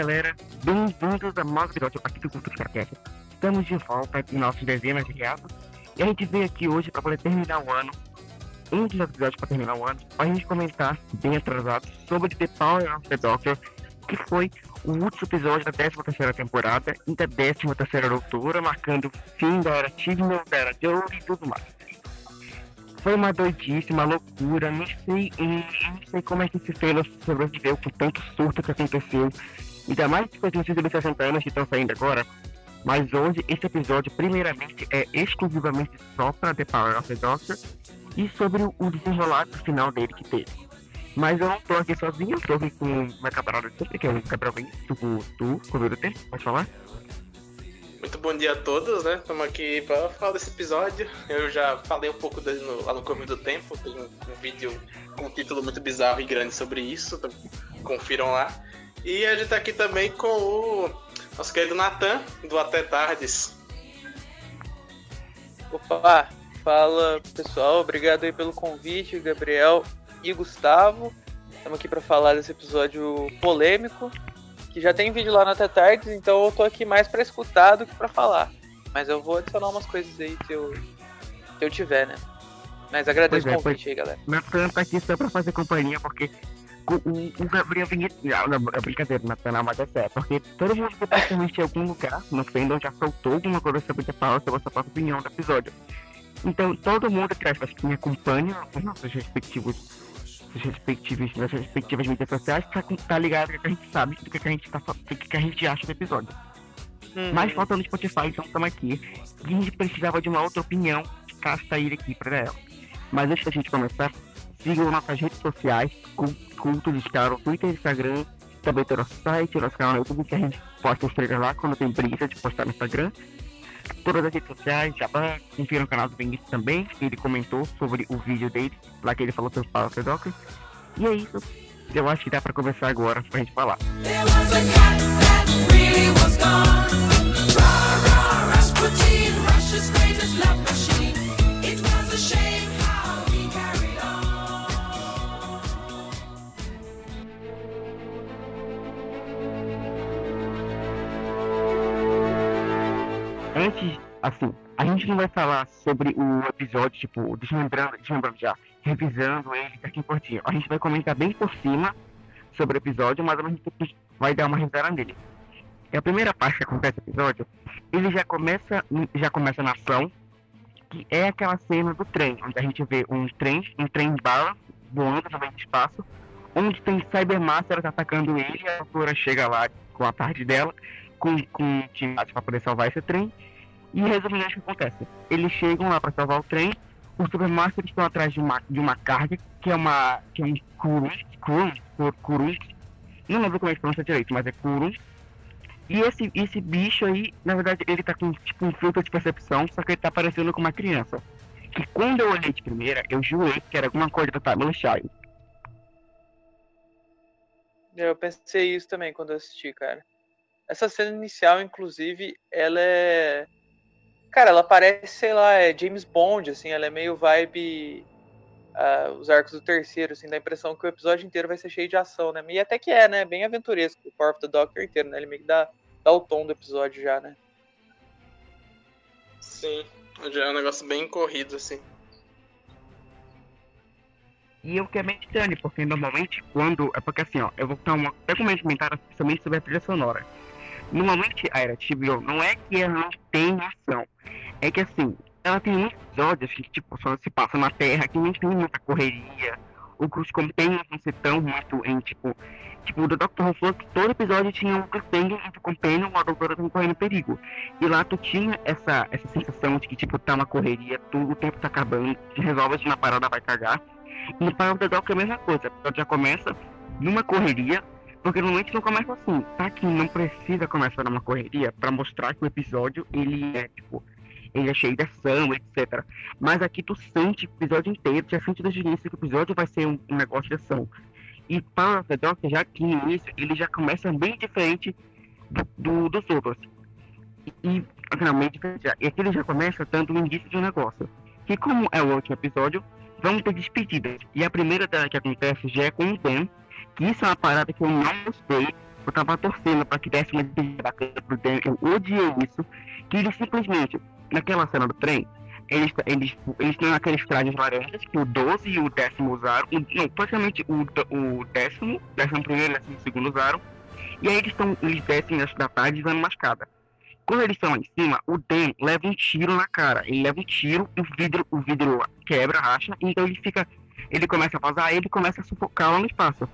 Galera, bem-vindos a mais um episódio aqui do Cultura Cast. Estamos de volta em nossos dezenas de reatos e a gente veio aqui hoje para poder terminar o ano, um dos episódios para terminar o ano, para a gente comentar, bem atrasado, sobre The Power of the Doctor, que foi o último episódio da 13 terceira temporada e da 13 terceira doutora, marcando o fim da era Tigno, da era Joe e tudo mais. Foi uma doidice, uma loucura, não sei, não sei como é que esse Taylor sobreviveu com tanto surto que aconteceu. Ainda mais que os filhos de 60 anos que estão saindo agora. Mas hoje, esse episódio, primeiramente, é exclusivamente só para The Power of the Doctor e sobre o desenrolar final dele que teve. Mas eu não tô aqui sozinho, tô aqui com uma camarada sempre, que é o Gabriel Vinícius, tu, tu, tempo, pode falar? Muito bom dia a todos, né? Estamos aqui para falar desse episódio. Eu já falei um pouco dele no, lá no começo do tempo. Tem um, um, vídeo com um título muito bizarro e grande sobre isso. Então, confiram lá. E a gente tá aqui também com o nosso querido Natan, do Até Tardes. Opa, fala pessoal, obrigado aí pelo convite, Gabriel e Gustavo. Estamos aqui para falar desse episódio polêmico que já tem vídeo lá na Tardes, então eu tô aqui mais para escutar do que para falar. Mas eu vou adicionar umas coisas aí se eu, se eu tiver, né? Mas agradeço é, o convite aí, galera. Natan tá aqui só pra fazer companhia, porque o, o, Gabriel Vinheta. Não, não, é brincadeira, não, mas é sério. Porque todo mundo que praticamente em algum lugar no fandom já soltou alguma coisa sobre a Paula, sobre a sua própria opinião do episódio. Então, todo mundo que, que me acompanha nos nossos respectivos suas respectivas, nas respectivas mídias sociais pra tá ligado que a gente sabe do que, a gente tá do que, a gente acha do episódio. Uhum. Mas falta no Spotify, então estamos aqui. E a gente precisava de uma outra opinião, caso sair aqui para ela. Mas antes da gente começar, sigam nossas redes sociais, Culto de Escaro, Twitter, Instagram, também tem nosso site, nosso canal no YouTube, que a gente posta os trailers lá quando tem preguiça de postar no Instagram todas as redes sociais, já confira no canal do Vinícius também, ele comentou sobre o vídeo dele, lá que ele falou sobre o Doctor. E é isso. Eu acho que dá pra começar agora pra gente falar. antes, a gente não vai falar sobre o episódio, tipo, desmembrando, desmembrando já, revisando ele aqui curtinho. A gente vai comentar bem por cima sobre o episódio, mas a gente vai dar uma risada nele. E a primeira parte que acontece no episódio, ele já começa, já começa na ação, que é aquela cena do trem, onde a gente vê um trem, um trem de bala, voando também de espaço, onde tem Cybermaster atacando ele, a doutora chega lá com a parte dela, com, com um time para poder salvar esse trem, e resumindo, o que acontece? Eles chegam lá para salvar o trem, os Supermasters estão atrás de uma, de uma carga, que é uma. que é um Kurus, Kurus, Kurus, não lembro como é que pronuncia direito, mas é Kurus. E esse, esse bicho aí, na verdade, ele tá com tipo um filtro de percepção, só que ele tá parecendo com uma criança. Que quando eu olhei de primeira, eu jurei que era alguma coisa do Tamil Child. Eu pensei isso também quando eu assisti, cara. Essa cena inicial, inclusive, ela é Cara, ela parece, sei lá, é James Bond, assim, ela é meio vibe. Uh, os arcos do terceiro, assim, dá a impressão que o episódio inteiro vai ser cheio de ação, né? E até que é, né? Bem aventuresco o Power of the Doctor inteiro, né? Ele meio que dá, dá o tom do episódio já, né? Sim, já é um negócio bem corrido, assim. E o que é meio estranho, porque normalmente quando. É porque assim, ó, eu vou dar uma, até um comentário principalmente sobre a trilha sonora. Normalmente a Era TBO não é que ela não tem ação, é que assim, ela tem muitos episódios que tipo, só se passa na Terra, que não tem muita correria, o Cruz Companions não ser tão muito em tipo. Tipo, o Dr. Who que todo episódio tinha um cliffhanger entre o Companion e a doutora estão correndo perigo. E lá tu tinha essa, essa sensação de que, tipo, tá uma correria, tudo, o tempo tá acabando, se resolve de uma parada, vai cagar. E no the Doc é a mesma coisa, o episódio já começa numa correria, porque normalmente não começa assim, tá? Que não precisa começar numa correria para mostrar que o episódio ele é tipo, ele é cheio de ação, etc. Mas aqui tu sente o episódio inteiro, já sente desde o início que o episódio vai ser um, um negócio de ação. E para o Doctor, já aqui no início, ele já começa bem diferente do, do dos outros. E, finalmente, e aqui ele já começa dando um indício de um negócio. Que como é o último episódio, vamos ter despedidas. E a primeira que acontece já é com o que isso é uma parada que eu não gostei. Eu tava torcendo pra que desse uma despedida bacana pro Dan. Eu odiei isso. Que ele simplesmente, naquela cena do trem, eles, eles, eles têm aqueles trajes laranjas que o 12 e o décimo usaram. Não, praticamente o, o décimo, décimo primeiro e décimo segundo usaram. E aí eles, tão, eles descem da tarde usando uma escada. Quando eles estão lá em cima, o Dan leva um tiro na cara. Ele leva um tiro o vidro, o vidro quebra, racha, então ele fica. Ele começa a vazar, ele começa a sufocar lá no espaço.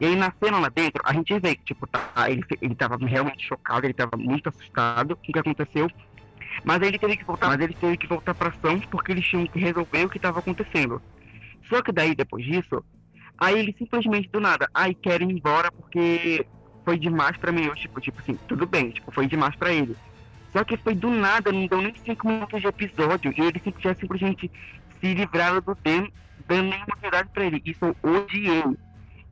E aí na cena lá dentro, a gente vê que, tipo, tá, ele, ele tava realmente chocado, ele tava muito assustado com o que aconteceu. Mas ele teve que voltar, mas ele teve que voltar pra ação porque eles tinham que resolver o que estava acontecendo. Só que daí, depois disso, aí ele simplesmente do nada, ai, quero ir embora porque foi demais para mim. Eu, tipo, tipo assim, tudo bem, tipo, foi demais para ele. Só que foi do nada, não deu nem cinco minutos de episódio. E ele já simplesmente se livraram do Dan, dando nenhuma verdade pra ele. Isso eu odiei.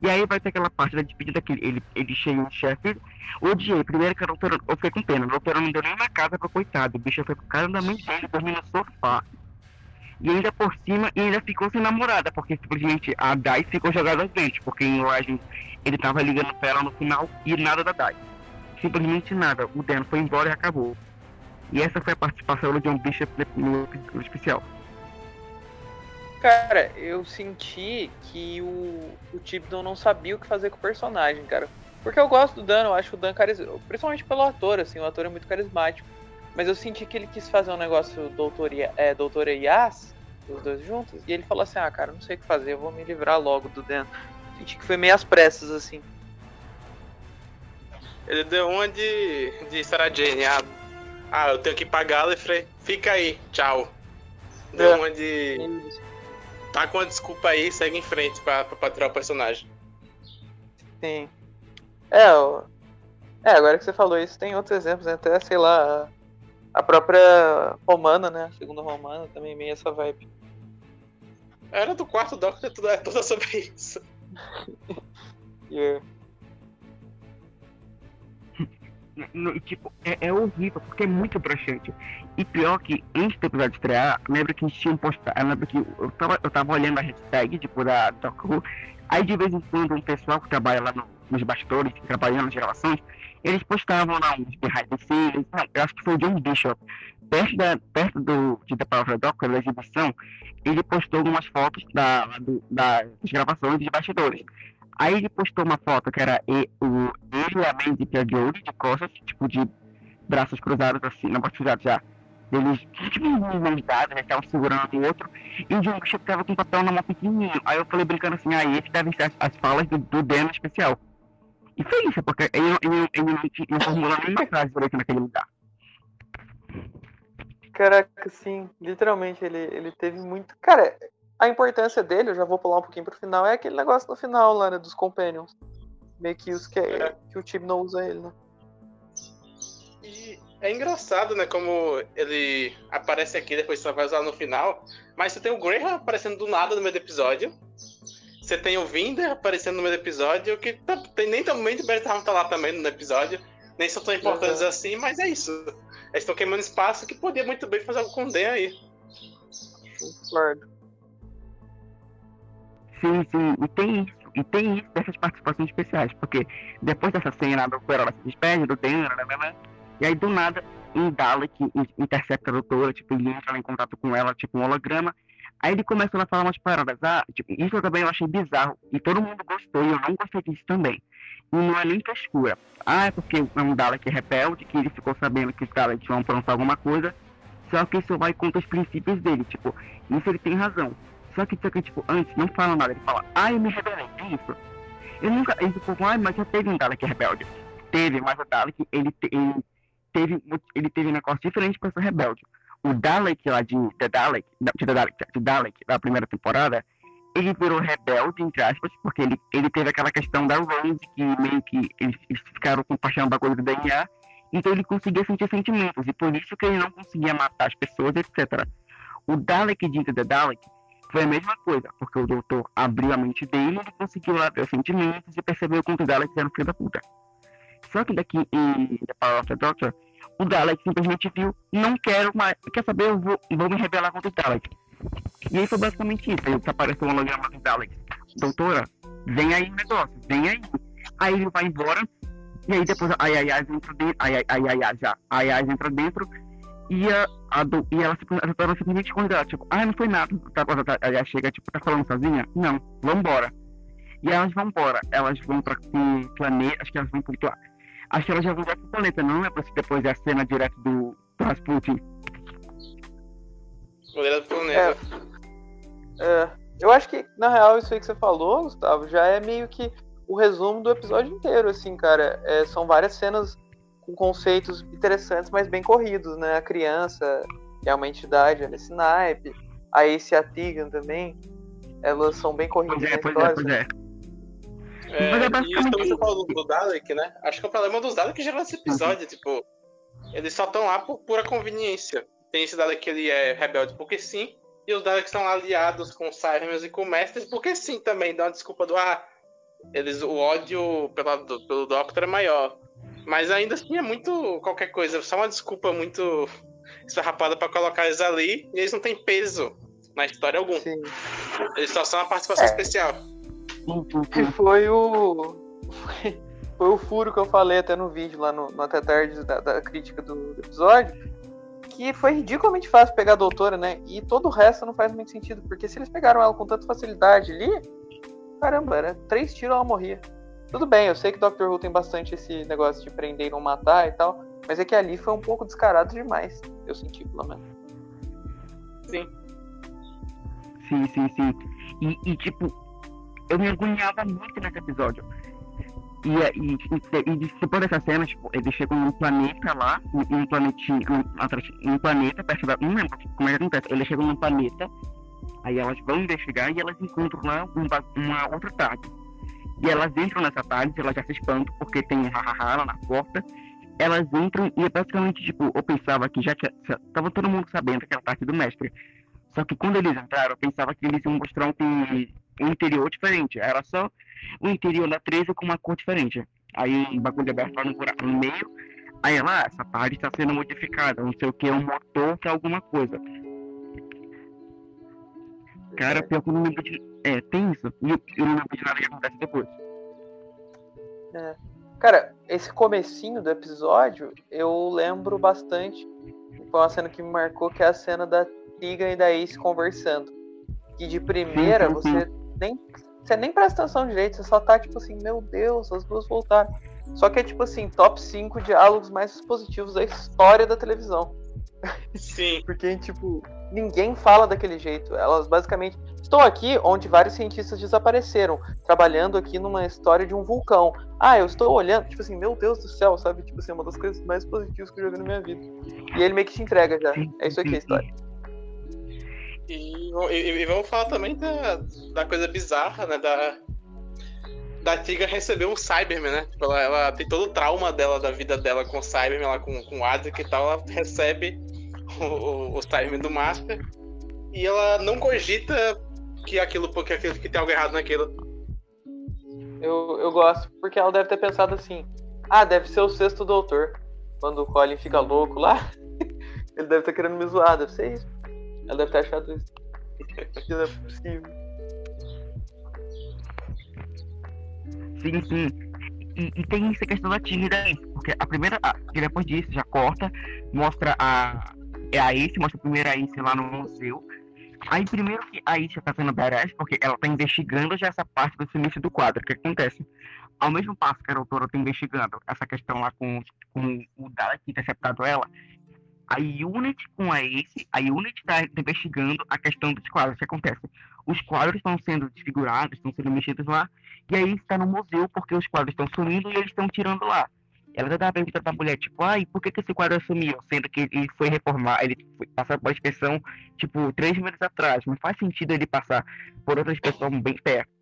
E aí vai ter aquela parte da despedida que ele, ele chega em chefe. Odiei. Primeiro que eu, doutor, eu fiquei com pena. O doutor não deu nem na casa pro coitado. O bicho foi pro cara da mãe dele, dormindo no sofá. E ainda por cima, e ainda ficou sem namorada, porque simplesmente a Dai ficou jogada vezes, porque em Legends ele tava ligando pra ela no final e nada da Dai. Simplesmente nada. O Dan foi embora e acabou. E essa foi a participação do John Bishop no especial. Cara, eu senti que o, o Tibdon não sabia o que fazer com o personagem, cara. Porque eu gosto do Dan, eu acho o Dan carismático, principalmente pelo ator, assim, o ator é muito carismático. Mas eu senti que ele quis fazer um negócio doutor, é, doutora Yas, os dois juntos, e ele falou assim, ah, cara, não sei o que fazer, eu vou me livrar logo do Dan. Senti que foi meio às pressas, assim. Ele deu uma de, de Sarah Jane, ah, ah, eu tenho que pagar, e falei, fica aí, tchau. Deu é. uma de. Tá com a desculpa aí, segue em frente pra, pra, tirar o personagem. Sim. É. É, agora que você falou isso, tem outros exemplos, né? Até, sei lá, a própria Romana, né? A segunda Romana também meio essa vibe. Era do quarto Doctor, tudo é toda sobre isso. yeah. no, tipo, é, é, horrível, porque é muito broxante. E pior que, antes do episódio estrear, lembra que tinham postado, lembra que eu tava, eu tava olhando a hashtag, tipo, da Doku, aí de vez em quando um pessoal que trabalha lá no, nos bastidores, que trabalha nas gravações, eles postavam lá uns behind the scenes, eu acho que foi o John Bishop, perto, da, perto do, de of the Doku, da exibição, ele postou algumas fotos da, do, das gravações dos bastidores. Aí ele postou uma foto que era ele, o, ele e a Mandy Piagioli de costas, tipo de braços cruzados assim, não braços cruzados já. Eles, tipo, mãos dadas, né, estavam segurando o outro, e o John Bishop tava com um papel na mão pequenininho. Aí eu falei brincando assim, aí ah, esse deve ser as, as falas do, do Dan especial. E foi isso, porque ele, ele, ele não, não formulou nenhuma frase por aqui naquele lugar. Caraca, sim, literalmente, ele, ele teve muito. Cara, a importância dele, eu já vou pular um pouquinho pro final, é aquele negócio no final lá, né, dos Companions. Meio que os que, é. que o time não usa ele, né? E é engraçado, né, como ele aparece aqui, depois você vai usar no final, mas você tem o Graham aparecendo do nada no meio do episódio. Você tem o Vinder aparecendo no meio do episódio, que tá, tem nem também o Bertrand tá lá também no episódio. Nem são tão importantes uhum. assim, mas é isso. Eles estão queimando espaço que podia muito bem fazer algo com o Dan aí. Concordo. Sim, sim, e tem isso, e tem isso dessas participações especiais, porque depois dessa cena, a doutora ela se despede do Dan, né, né, né, e aí do nada, um Dalek intercepta a doutora, tipo, ele entra em contato com ela, tipo, um holograma, aí ele começa a falar umas paradas, ah, tipo, isso também eu achei bizarro, e todo mundo gostou, e eu não gostei disso também. E não é nem frescura. Ah, é porque é um Dalek rebelde, que ele ficou sabendo que os Daleks vão aprontar alguma coisa, só que isso vai contra os princípios dele, tipo, isso ele tem razão. Só que, só que, tipo, antes não fala nada. Ele fala, ah, eu me rebelei. É isso. Eu nunca. Ele ficou, ah, mas já teve um Dalek rebelde. Teve, mas o Dalek, ele, ele teve, ele teve um negócio diferente com essa rebelde. O Dalek lá de The Dalek, de The Dalek, de Dalek da primeira temporada, ele virou rebelde, entre aspas, porque ele, ele teve aquela questão da Rose, que meio que eles, eles ficaram da coisa do DNA, então ele conseguia sentir sentimentos, e por isso que ele não conseguia matar as pessoas, etc. O Dalek de The Dalek, foi a mesma coisa, porque o doutor abriu a mente dele, ele conseguiu lá ver os sentimentos e percebeu que o Dalek era filho da puta. Só que daqui em The Power of the Doctor, o Dalek simplesmente viu, não quero mais, quer saber, eu vou, vou me rebelar contra o Dalek. E aí foi basicamente isso, aí apareceu um holograma do Dalek. Doutora, vem aí o negócio, vem aí. Aí ele vai embora, E aí depois a Yayaz entra dentro. A Yayaz já. A Yayaz entra dentro. E, a, a do, e ela, ela simplesmente esconde ela, tipo, ah, não foi nada. Tá, a Yayaz chega, tipo, tá falando sozinha? Não, vambora. E elas vão embora. Elas vão pra um planeta. Acho que elas vão pro. Acho que elas já direto pro planeta, não é pra se depois da cena direto do, do Rasputin. Direto pro planeta. É. é. Eu acho que, na real, isso aí que você falou, Gustavo, já é meio que o resumo do episódio inteiro, assim, cara. É, são várias cenas com conceitos interessantes, mas bem corridos, né? A criança, que é uma entidade, ela é Snipe, a Ace e a Tegan também, elas são bem corridas pois é, na pois história. É, pois é. É, é e isso falou do, Dalek, né? Acho que o problema dos Dalek gerou esse episódio, tipo, eles só estão lá por pura conveniência. Tem esse Dalek que ele é rebelde porque sim, e os Daleks estão aliados com Cyrus e com Mestres porque sim também, dá uma desculpa do ah, eles, o ódio pela, do, pelo Doctor é maior. Mas ainda assim é muito qualquer coisa, só uma desculpa muito esfarrapada para colocar eles ali e eles não têm peso na história algum. Sim. Eles só são uma participação é. especial. Que foi o. Foi, o furo que eu falei até no vídeo lá no, no Até Tarde da, da crítica do, do, episódio. Que foi ridiculamente fácil pegar a doutora, né? E todo o resto não faz muito sentido. Porque se eles pegaram ela com tanta facilidade ali, caramba, era três tiros ela morria. Tudo bem, eu sei que Doctor Who tem bastante esse negócio de prender e não matar e tal. Mas é que ali foi um pouco descarado demais. Eu senti, pelo menos. Sim. Sim, sim, sim. E, e tipo, eu me agoniava muito nesse episódio. E, e, e, e depois dessa cena, tipo, eles chegam num planeta lá, num planetinho, num, num planeta, perto da. Não lembro como é que acontece. Eles chegam num planeta, aí elas vão investigar e elas encontram lá uma, uma outra tarde. E elas entram nessa tarde, elas já se espantam, porque tem um hahaha lá na porta. Elas entram e é basicamente, tipo, eu pensava que já, já tava todo mundo sabendo que era parte do mestre. Só que quando eles entraram, eu pensava que eles iam mostrar um, um interior diferente. Era só o interior da 13 com uma cor diferente. Aí o bagulho aberto lá no buraco no meio. Aí ela, ah, essa parte está sendo modificada, não sei o que, um motor que é alguma coisa. Cara, pior que eu não lembro de. É, tem isso. E eu, eu não lembro de nada que acontece depois. É. Cara, esse comecinho do episódio, eu lembro bastante. Foi uma cena que me marcou, que é a cena da Tiga e da Ace conversando. Que de primeira você nem você nem presta atenção direito, você só tá tipo assim, meu Deus, as duas voltaram. Só que é tipo assim, top 5 diálogos mais positivos da história da televisão. Sim. Porque, tipo, ninguém fala daquele jeito. Elas basicamente. Estou aqui onde vários cientistas desapareceram, trabalhando aqui numa história de um vulcão. Ah, eu estou olhando, tipo assim, meu Deus do céu, sabe? Tipo assim, uma das coisas mais positivas que eu já vi na minha vida. E ele meio que te entrega já. É isso aqui a história. E, e, e, vamos falar também da, da coisa bizarra, né? Da, da Tiga receber um Cyberman, né? Tipo, ela, ela, tem todo o trauma dela, da vida dela com o Cyberman, lá com, com o Adric e tal, ela recebe o, o, o Cyberman do Master e ela não cogita que aquilo, porque aquilo que tem algo errado naquilo. Eu, eu gosto, porque ela deve ter pensado assim, ah, deve ser o sexto doutor. Quando o Colin fica louco lá, ele deve estar querendo me zoar, deve ser isso. Ela deve ter achado isso. Aquilo é possível. Sim, sim. E, e, tem essa questão da Tigre aí, porque a primeira, a, depois disso já corta, mostra a, é a Ace, mostra a primeira Ace lá no museu. Aí primeiro que a Ace tá sendo badass, porque ela tá investigando já essa parte do sinistro do quadro. O que acontece? Ao mesmo passo que a autora tá investigando essa questão lá com, com o Dalek interceptado ela, a Unity com a Ace, a Unity está investigando a questão dos quadros. O que acontece? Os quadros estão sendo desfigurados, estão sendo mexidos lá, e aí está no museu porque os quadros estão sumindo e eles estão tirando lá. Ela já estava perguntando pra mulher, tipo, ai, por que, que esse quadro sumiu? Sendo que ele foi reformar, ele foi passar por inspeção, tipo, três meses atrás. Não faz sentido ele passar por outra inspeção bem perto.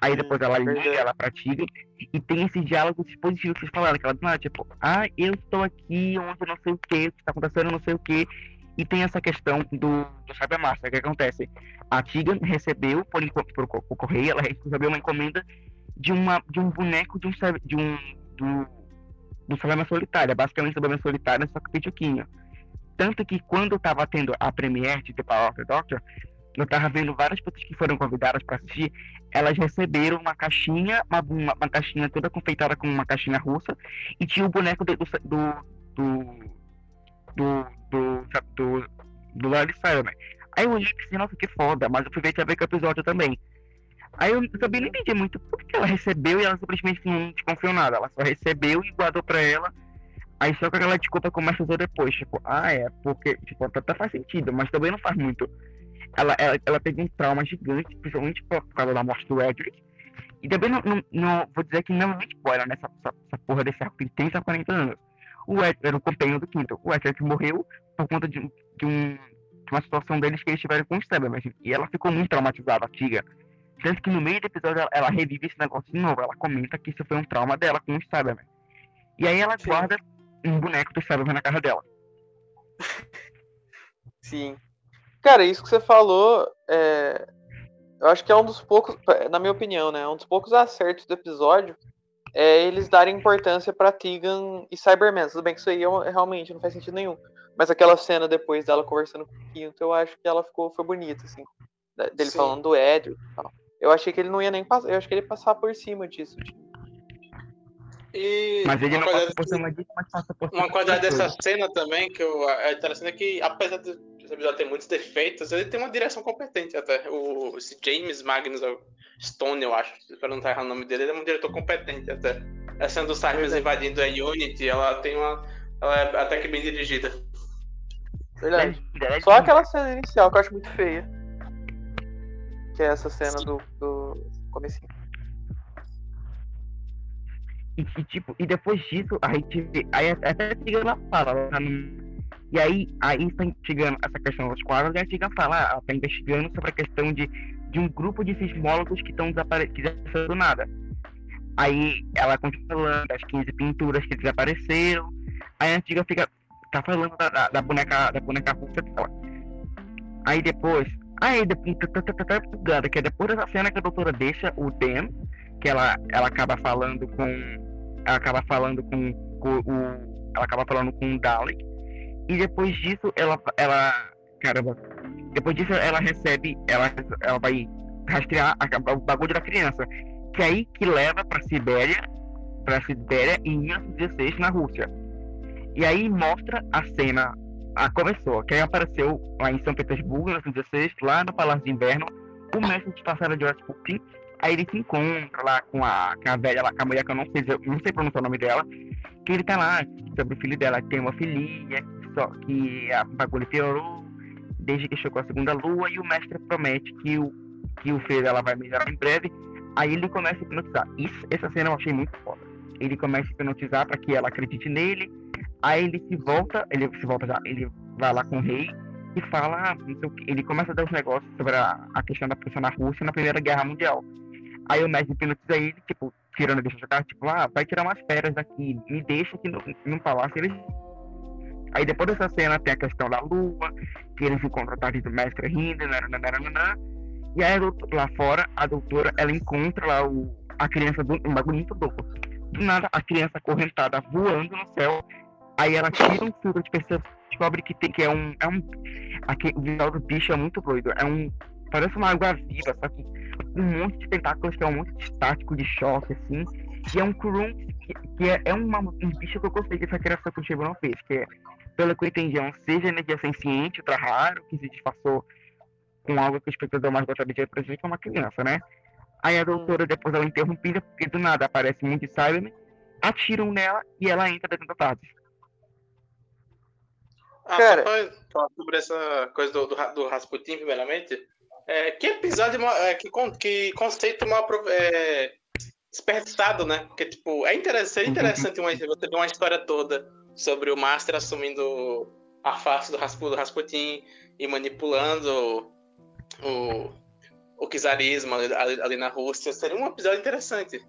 Aí depois ela liga, ela pratica, e tem esses diálogos positivos que vocês falaram, que ela não, tipo, ah, eu estou aqui onde não sei o que, o que está acontecendo, não sei o que. E tem essa questão do, do Cybermaster, o que acontece? A Tiga recebeu, por, por, por, correio, ela recebeu uma encomenda de, uma, de um boneco de um, de um do, do Cyberman Solitário, basicamente Cyberman Solitário, só que Pituquinho. Tanto que quando estava tendo a premiere de The Power of the Doctor, eu tava vendo várias pessoas que foram convidadas para assistir, elas receberam uma caixinha, uma, uma, uma, caixinha toda confeitada com uma caixinha russa, e tinha o boneco do, do, do, do, do, do, do Larry Simon. Aí eu olhei e pensei, nossa, que foda, mas eu fui ver que ver o episódio também. Aí eu também não entendi muito por que ela recebeu e ela simplesmente não desconfiou nada. Ela só recebeu e guardou pra ela. Aí só que aquela desculpa começa a usar depois, tipo, ah, é, porque, tipo, até faz sentido, mas também não faz muito. Ela, ela, ela teve um trauma gigante, principalmente por causa da morte do Edric. E também não, não, não vou dizer que não é spoiler nessa essa, essa porra desse arco tem 40 anos. O Edric era o companheiro do quinto. O Edric morreu por conta de, de, um, de uma situação deles que eles tiveram com o Cyberman. E ela ficou muito traumatizada, a Tiga. Tanto que no meio do episódio ela, ela, revive esse negócio de novo. Ela comenta que isso foi um trauma dela com o Cyberman. E aí ela Sim. guarda um boneco do Cyberman na casa dela. Sim. Cara, isso que você falou, é... eu acho que é um dos poucos, na minha opinião, né? Um dos poucos acertos do episódio é eles darem importância para Tegan e Cyberman. Tudo bem que isso aí é realmente não faz sentido nenhum. Mas aquela cena depois dela conversando com o Quinto, eu acho que ela ficou foi bonita, assim. Dele Sim. falando do Edric e tal. Eu achei que ele não ia nem passar. Eu acho que ele ia passar por cima disso. Tipo. E mas ele não passa por cima disso, mas passa por cima. Uma qualidade dessa cena também, que eu, é interessante é que, apesar de esse episódio ter muitos defeitos, ele tem uma direção competente até. O, esse James Magnus Stone, eu acho, para não estar errando o nome dele, ele é um diretor competente até. A cena do Cyrus invadindo a Unity, ela tem uma. Ela é até que bem dirigida. Verdade. Só aquela cena inicial que eu acho muito feia. Que é essa cena do, do comecinho. E, e, tipo, e depois disso, a gente aí até chega na fala, tá no, e aí, aí está investigando essa questão dos quadros, e a Tiga fala, ah, ela está investigando sobre a questão de, de um grupo de sismólogos que estão desaparecendo do nada. Aí ela continua falando das 15 pinturas que desapareceram. Aí a Antiga fica. tá falando da, da, da boneca da boneca russa dela. Aí depois, Aí, depois, que é depois dessa cena que a doutora deixa o Dan, que ela, ela acaba falando com. Ela acaba falando com, com o. Ela acaba falando com o Dalek. E depois disso, ela. ela caramba. Depois disso, ela recebe. Ela, ela vai rastrear a, o bagulho da criança. Que é aí que leva pra Sibéria. Pra Sibéria em 1916 na Rússia. E aí mostra a cena ah, começou. Quem apareceu lá em São Petersburgo, em 1916, lá no Palácio de Inverno, o mestre de passada de Rasputin. Aí ele se encontra lá com a, com a velha, lá, com a mulher que eu não sei, eu não sei pronunciar o nome dela, que ele tá lá sobre o filho dela, que tem uma filhinha, só, que a bagulho piorou desde que chegou a segunda lua, e o mestre promete que o, que o filho dela vai melhorar em breve. Aí ele começa a hipnotizar. Isso, essa cena eu achei muito foda. Ele começa a hipnotizar para que ela acredite nele, Aí ele se volta, ele se volta já, ele vai lá com o rei e fala, ah, ele começa a dar os negócios sobre a, a questão da pressão na Rússia na Primeira Guerra Mundial. Aí o mestre hipnotiza ele, tipo, tirando deixa jogar, tipo, ah, vai tirar umas férias daqui, me deixa aqui no, no palácio. Ele... Aí depois dessa cena tem a questão da lua, que eles encontram a tarde do mestre rindo, nananana, e aí lá fora, a doutora, ela encontra lá o, a criança, do, um bagulho muito louco. Do nada, a criança acorrentada voando no céu Aí ela tira um filtro de pessoa, descobre que, tem, que é um. É um aqui, o visual do bicho é muito doido. É um. Parece uma água viva, só que um monte de tentáculos que é um monte de estático de choque, assim. E é um Kurum que, que é, é uma, um bicho que eu gostei dessa criação que o Chibo não fez, que é, pelo que eu entendi, é um seja energia senciente, ultra raro, que se disfarçou com algo que o espectador mais gostaria de representar, que é uma criança, né? Aí a doutora, depois ela interrompida, porque do nada aparece muito Cyberman, atiram nela e ela entra dentro da tarde. Ah, Cara... só pra falar sobre essa coisa do, do, do Rasputin, primeiramente. É, que episódio, é, que, que conceito mal é, desperdiçado, né? Porque, tipo, é interessante, é interessante uma, você ver uma história toda sobre o Master assumindo a face do, do Rasputin e manipulando o, o czarismo ali, ali, na Rússia. Seria um episódio interessante.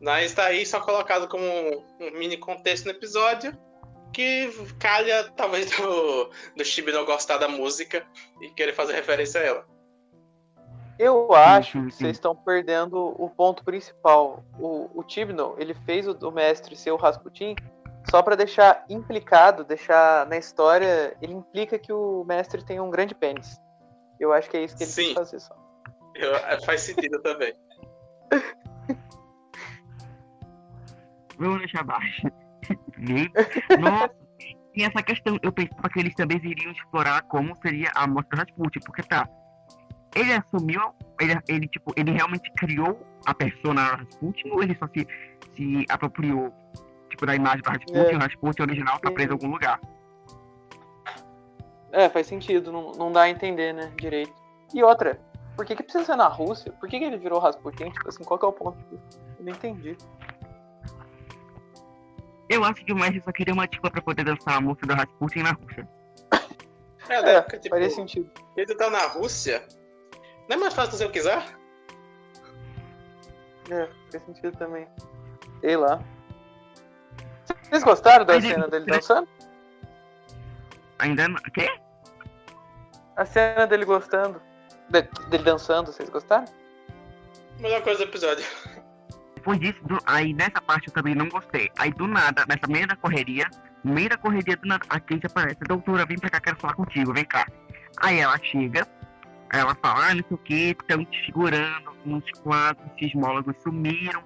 Mas tá aí só colocado como um mini contexto no episódio que calha talvez do, do Chibi não gostar da música e querer fazer referência a ela. Eu acho que vocês estão perdendo o ponto principal. O, o Tibno, ele fez o, o mestre ser o Rasputin só para deixar implicado, deixar na história, ele implica que o mestre tem um grande pênis. Eu acho que é isso que ele Sim. quis fazer só. Eu- é, faz sentido também. Vamos deixar abaixo. E, Nossa, tem essa questão. Eu pensava que eles também iriam explorar como seria a morte do Rasputin, porque tá. Ele assumiu, ele, ele, tipo, ele realmente criou a persona Rasputin ou ele só se, se apropriou, tipo, da imagem do Rasputin É. e o Rasputin original tá preso em algum lugar? É, faz sentido, não, não dá a entender, né, direito. E outra, por que, que precisa ser na Rússia? Por que, que ele virou Rasputin? Tipo assim, qual que é o ponto? Eu não entendi. Eu acho que o mestre só queria uma desculpa pra poder dançar a música do Rasputin na Rússia. É, né? É, Porque, tipo, faria sentido. ele tá na Rússia. Não é mais fácil fazer o que quiser? É, faz sentido também. Sei lá. Vocês gostaram da cena dele dançando? Ainda não. Quê? A cena dele gostando. de- dele dançando, vocês gostaram? Melhor coisa do episódio. Depois disso, do- aí nessa parte eu também não gostei. Aí do nada, nessa meio da correria, no meio da correria, do nada, a Kate aparece, doutora, vem pra cá, quero falar contigo, vem cá. Aí ela chega, ela fala, ah, não sei o que, estão te segurando, uns quatro sismólogos sumiram.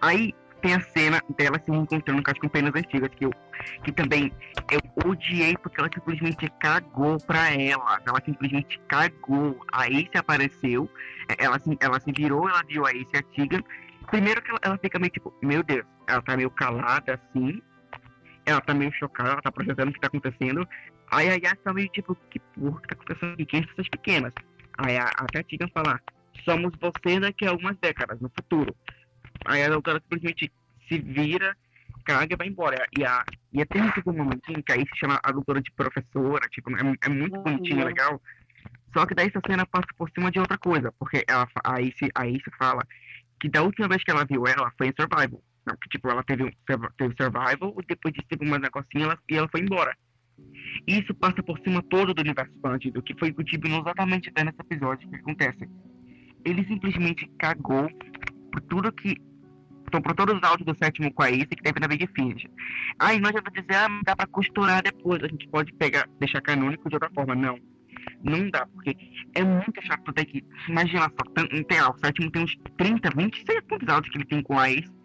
Aí tem a cena dela se encontrando com as companhias antigas, que eu que também eu odiei porque ela simplesmente cagou pra ela. Ela simplesmente cagou. A Ace apareceu, ela se, ela se virou, ela viu a Ace e a Tiga. Primeiro que ela, ela fica meio tipo, meu Deus, ela tá meio calada assim. Ela tá meio chocada, ela tá processando o que tá acontecendo. Aí a Yas tá meio tipo, que porra que tá acontecendo aqui? Quem são essas pequenas? Aí a, até a Tiga fala, somos você daqui a algumas décadas, no futuro. Aí a doutora simplesmente se vira, caga e vai embora. E a, e até um um momentinho que aí se chama a doutora de professora, tipo, é, é muito Uhum. bonitinho, legal. Só que daí essa cena passa por cima de outra coisa, porque ela, fa- a Ace, a Ace fala que da última vez que ela viu ela foi em Survival. Não, que tipo, ela teve, um, teve Survival, e depois disso teve um negocinho ela, e ela foi embora. Isso passa por cima todo do universo expandido, que foi o que o Tibno exatamente até nesse episódio que acontece. Ele simplesmente cagou por tudo que. Então, por todos os áudios do sétimo Ace que teve na Big Finish. Aí nós vou dizer, ah, dá pra costurar depois, a gente pode pegar, deixar canônico de outra forma. Não. Não dá, porque é muito chato ter que. Imagina só, tem, tem lá, o sétimo tem uns 30, 20, sei quantos áudios que ele tem com a Ace.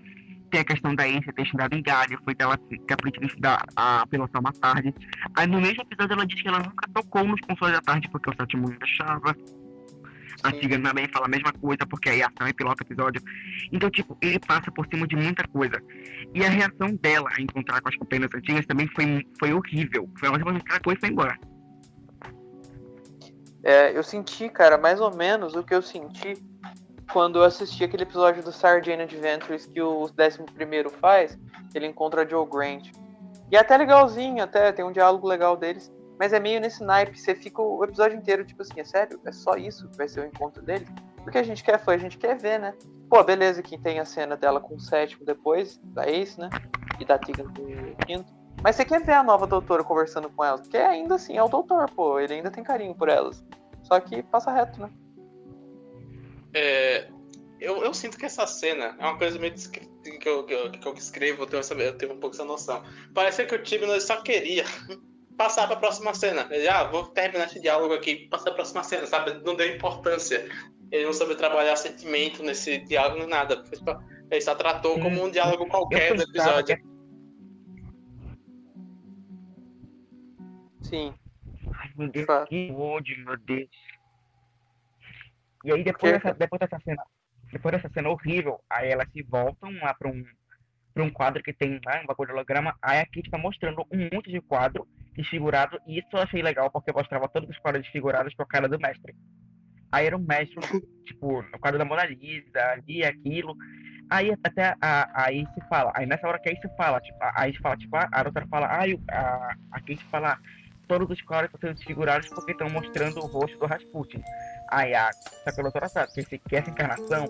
Tem a questão da Ace ter estudado em Gália, foi dela capricho estudar a pilotar uma tarde. Aí no mesmo episódio ela diz que ela nunca tocou nos consoles da tarde porque o sétimo não deixava. A. Tiga também fala a mesma coisa, porque aí a Sam é pilota episódio. Então, tipo, ele passa por cima de muita coisa. E a reação dela a encontrar com as companhias antigas também foi, foi horrível. Foi ela simplesmente cagou e foi embora. É, eu senti, cara, mais ou menos o que eu senti quando eu assisti aquele episódio do Sardine Adventures que o 11 faz, ele encontra Joe Grant. E é até legalzinho, até tem um diálogo legal deles, mas é meio nesse naipe, você fica o episódio inteiro, tipo assim, é sério? É só isso que vai ser o encontro deles? Porque a gente quer foi, a gente quer ver, né? Pô, beleza que tem a cena dela com o sétimo depois, da Ace, né? E da Tegan com o quinto. Mas você quer ver a nova doutora conversando com elas, porque ainda assim é o doutor, pô, ele ainda tem carinho por elas. Só que passa reto, né? É, eu, eu sinto que essa cena é uma coisa meio que eu, que eu, que eu escrevo, eu tenho, essa, eu tenho um pouco essa noção. Parece que o Tibno só queria passar pra próxima cena. Ele, ah, vou terminar esse diálogo aqui, passar pra próxima cena, sabe? Não deu importância. Ele não soube trabalhar sentimento nesse diálogo, nem nada. Ele só tratou como um diálogo qualquer do episódio. que- Sim. Ai, meu Deus, Fato. que ódio, meu Deus. E aí depois Porque- dessa, depois dessa cena, depois dessa cena horrível, aí elas se voltam lá pra um, pra um quadro que tem lá, um bagulho de holograma, aí a Kitty tá mostrando um monte de quadro desfigurado, e isso eu achei legal, porque mostrava todos os quadros desfigurados com a cara do mestre. Aí era um mestre, tipo, no quadro da Mona Lisa, ali, aquilo. Aí até a, a Ace fala, aí nessa hora que a Ace fala, tipo, a a Ace fala, tipo, a, a doutora fala, o- a, a Kate fala, todos os quadros estão sendo desfigurados porque estão mostrando o rosto do Rasputin. Aí a doutora sabe que, esse, que essa encarnação,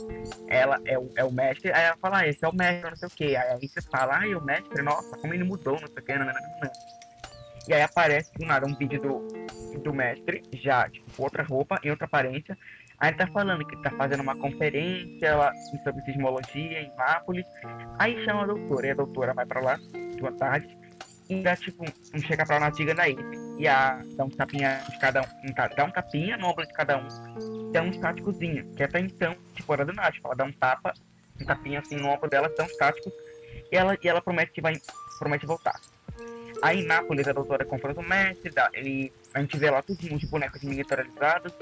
ela é o, é o mestre, aí ela fala, ah, esse é o mestre, não sei o quê. Aí a Ace fala, ai, o mestre, nossa, como ele mudou, não sei o quê, não, não, não, não. E aí aparece do nada um vídeo do, do mestre, já, tipo, com outra roupa, em outra aparência. Aí tá falando que tá fazendo uma conferência lá sobre sismologia em Nápoles. Aí chama a doutora, e a doutora vai pra lá, de uma tarde, dá tipo, um chega pra uma antiga da Ace. e a, dá um tapinha de cada um, dá um tapinha no ombro de cada um, dá um táticozinho, que até então, tipo, era do Náutico, ela dá um tapa, um tapinha assim no ombro dela, dá um tático, e ela, e ela promete que vai, promete voltar. Aí Nápoles, a doutora confronta o mestre, dá, ele, a gente vê lá todos os bonecos miniaturizados,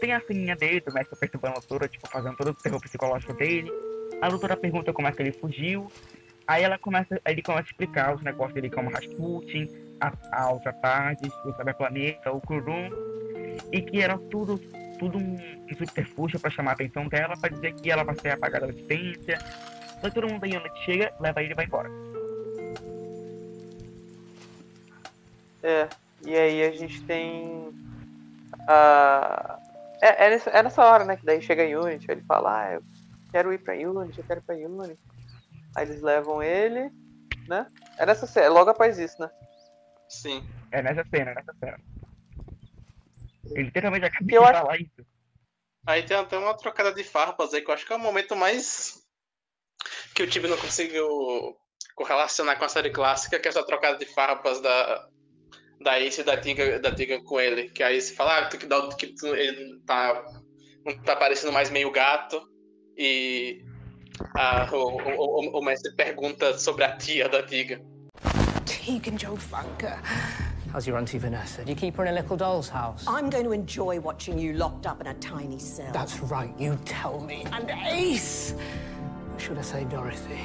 tem a ceninha dele, do mestre perturbando a doutora, tipo, fazendo todo o terror psicológico dele, a doutora pergunta como é que ele fugiu, Aí ela começa, ele começa a explicar os negócios dele como Rasputin, a, a outra parte, o Cyberplaneta, o Kurum, e que era tudo, tudo um, subterfúgio para chamar a atenção dela, para dizer que ela vai ser apagada da existência. Aí todo mundo aí onde chega, leva ele e vai embora. É, e aí a gente tem a. É, é, nessa, é nessa hora, né? Que daí chega a Unity, ele fala, ah, eu quero ir pra Unity, eu quero ir pra Unity. Aí eles levam ele, né? É nessa cena, é logo após isso, né? Sim. É nessa cena, é nessa cena. Ele literalmente acabou de falar acho... isso. Aí tem até uma trocada de farpas aí, que eu acho que é o momento mais que o time não conseguiu correlacionar com a série clássica, que é essa trocada de farpas da, da Ace e da Tiga, da Tiga com ele. Que aí se fala ah, que, que ele tá, não tá parecendo mais meio gato. E ah, o, o, o, mestre pergunta sobre a tia da Tiga. Tegan Joe Funker. How's your auntie Vanessa? Do you keep her in a little doll's house? I'm going to enjoy watching you locked up in a tiny cell. That's right, you tell me. And Ace! Or should I say Dorothy?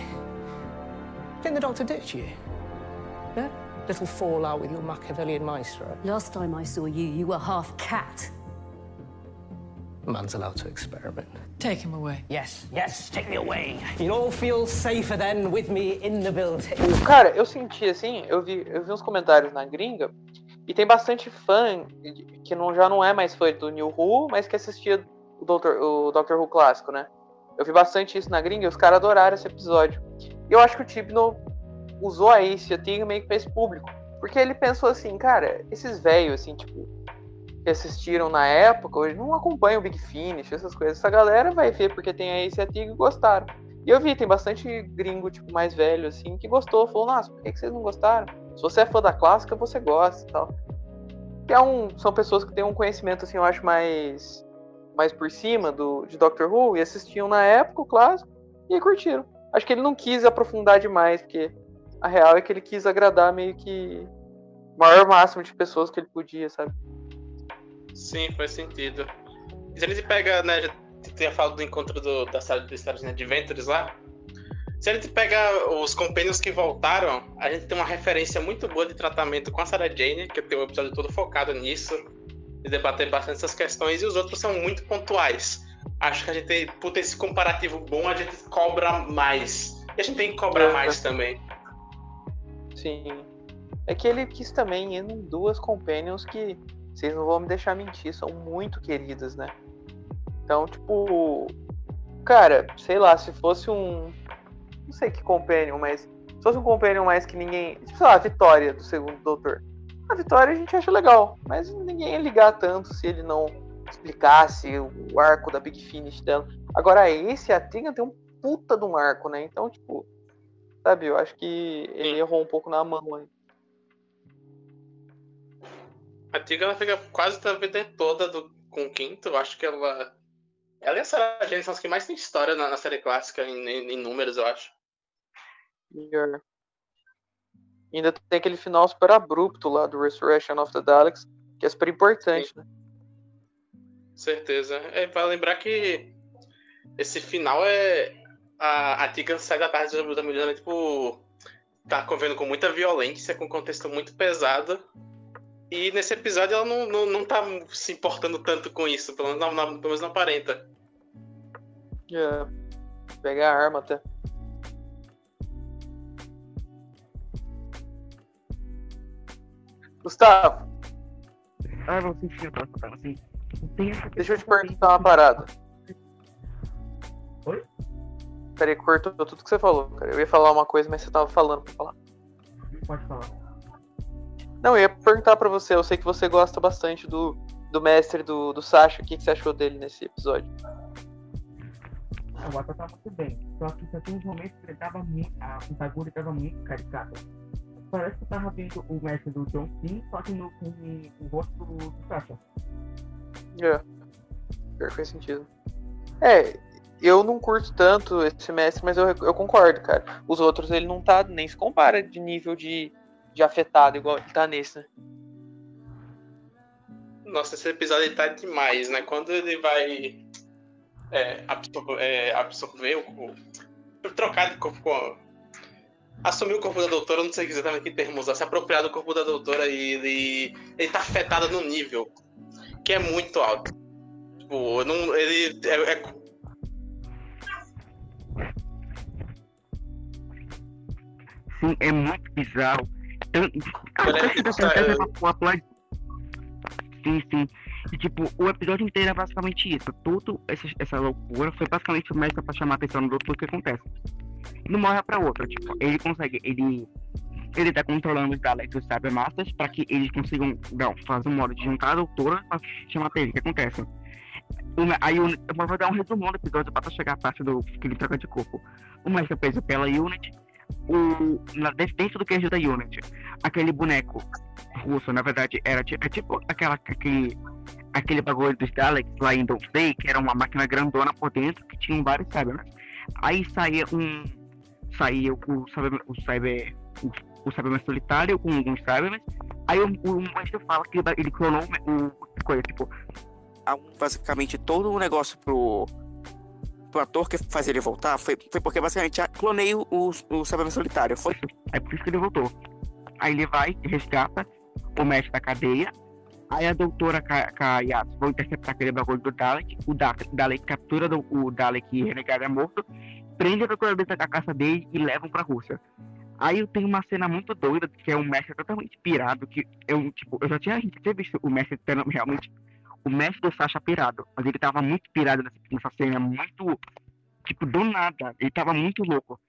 Didn't the doctor ditch you? Yeah? Little fallout with your Machiavellian maestro? Last time I saw you, you were half cat. Man's allowed to experiment. Take him away. Yes, yes, take me away. You'll all feel safer then with me in the building. Cara, eu senti assim, eu vi, eu vi uns comentários na gringa e tem bastante fã que não, já não é mais fã do New Who, mas que assistia o Doctor, o Doctor Who clássico, né? Eu vi bastante isso na gringa e os caras adoraram esse episódio. E eu acho que o Tibno usou a Ace e meio que pra esse público. Porque ele pensou assim, cara, esses velhos, assim, tipo, que assistiram na época, hoje não acompanham o Big Finish, essas coisas. Essa galera vai ver porque tem a Ace e gostaram. E eu vi, tem bastante gringo, tipo, mais velho, assim, que gostou. Falou, nossa, por que, que vocês não gostaram? Se você é fã da clássica, você gosta e tal. Que é um, são pessoas que têm um conhecimento, assim, eu acho, mais, mais por cima do, de Doctor Who e assistiam na época o clássico e curtiram. Acho que ele não quis aprofundar demais, porque a real é que ele quis agradar meio que o maior máximo de pessoas que ele podia, sabe? Sim, faz sentido. E se a gente pega, né, já tinha falado do encontro do, da sala de Stars Adventures lá. Se a gente pega os compêndios que voltaram, a gente tem uma referência muito boa de tratamento com a Sarah Jane, que tem um episódio todo focado nisso, de debater bastante essas questões, e os outros são muito pontuais. Acho que a gente, por ter esse comparativo bom, a gente cobra mais. E a gente tem que cobrar é. mais também. Sim. É que ele quis também ir em duas companions que vocês não vão me deixar mentir, são muito queridas, né? Então, tipo, cara, sei lá, se fosse um. Não sei que companion, mas. Se fosse um companion mais que ninguém. Tipo, sei lá, a Vitória do segundo doutor. A Vitória a gente acha legal, mas ninguém ia ligar tanto se ele não explicasse o arco da Big Finish dela. Agora, esse, a Tinga tem um puta de um arco, né? Então, tipo, sabe, eu acho que ele errou um pouco na mão aí. A Tiga ela fica quase a vida toda do, com o quinto. Eu acho que ela. Ela e a Sarah Jane são as que mais tem história na, na série clássica, em, em, em, números, eu acho. Melhor. Ainda tem aquele final super abrupto lá do Resurrection of the Daleks, que é super importante, Sim. né? Certeza. É, para lembrar que esse final é. A, a Tiga sai da parte da Mulher, tipo. Tá convivendo com muita violência, com um contexto muito pesado. E nesse episódio ela não, não, não tá se importando tanto com isso, pelo menos não, não, pelo menos não aparenta. É. Pegar a arma até. Gustavo. Ah, não senti, eu tava assim. Deixa eu te perguntar uma parada. Oi? Peraí, cortou tudo que você falou, cara. Eu ia falar uma coisa, mas você tava falando pra falar. Pode falar. Não, eu ia perguntar para você, eu sei que você gosta bastante do, do mestre do, do Sasha, o que, que você achou dele nesse episódio? O Ato tava muito bem, só que só tem uns momentos que ele tava muito. A Taguri tava muito caricata. parece que eu tava vendo o mestre do John Cena, só que no, com o rosto do, do Sasha. É. Pior faz sentido. É, eu não curto tanto esse mestre, mas eu, eu concordo, cara. Os outros ele não tá, nem se compara de nível de, de afetado igual ele tá nesse, né? Nossa, esse episódio ele tá demais, né? Quando ele vai é, absorver, é, absorver o, o. trocar de corpo com. Assumir o corpo da doutora, não sei exatamente que termo usar, se apropriar do corpo da doutora e ele, ele tá afetado no nível que é muito alto. Tipo, não, ele é, é Sim, é muito bizarro. Eu, tá- Sim, sim. E, tipo, o episódio inteiro é basicamente isso. Tudo essa, essa loucura foi basicamente o mestre pra chamar a atenção do doutor o que acontece. E não morre pra outra, tipo, ele consegue, ele. Ele tá controlando os Daleks e os Cybermasters pra que eles consigam não, fazer um modo de juntar a doutora pra chamar pra ele. O que acontece? Uma- aí o- eu vou dar um resumão do episódio pra chegar a parte do que ele troca de corpo. O mestre é preso pela Unit, o, na, dentro do queijo da Unity, aquele boneco russo, na verdade, era é tipo aquela, aquele, aquele bagulho dos Daleks lá em Doomsday, que era uma máquina grandona por dentro, que tinha vários Cybermen. Aí saía um. Saía o Cyberman, o Cyber. O, o Cyberman solitário com alguns Cybermen. Aí o, o mestre fala que ele, clonou o coisa, tipo. Basicamente todo o negócio pro pro ator que faz ele voltar foi, foi porque basicamente clonei o, o, o Cyberman Solitário. Foi É por isso que ele voltou. Aí ele vai, resgata o mestre da cadeia. Aí a doutora Ka- Kayatsu vai interceptar aquele bagulho do Dalek. O Dalek, Dalek captura do- o Dalek renegado é morto. Prende a doutora da caça dele e levam pra Rússia. Aí eu tenho uma cena muito doida, que é um mestre totalmente pirado, que eu, tipo, eu já tinha, tinha visto o mestre realmente o mestre do Sasha pirado, mas ele tava muito pirado nessa, cena, muito, tipo, do nada, ele tava muito louco.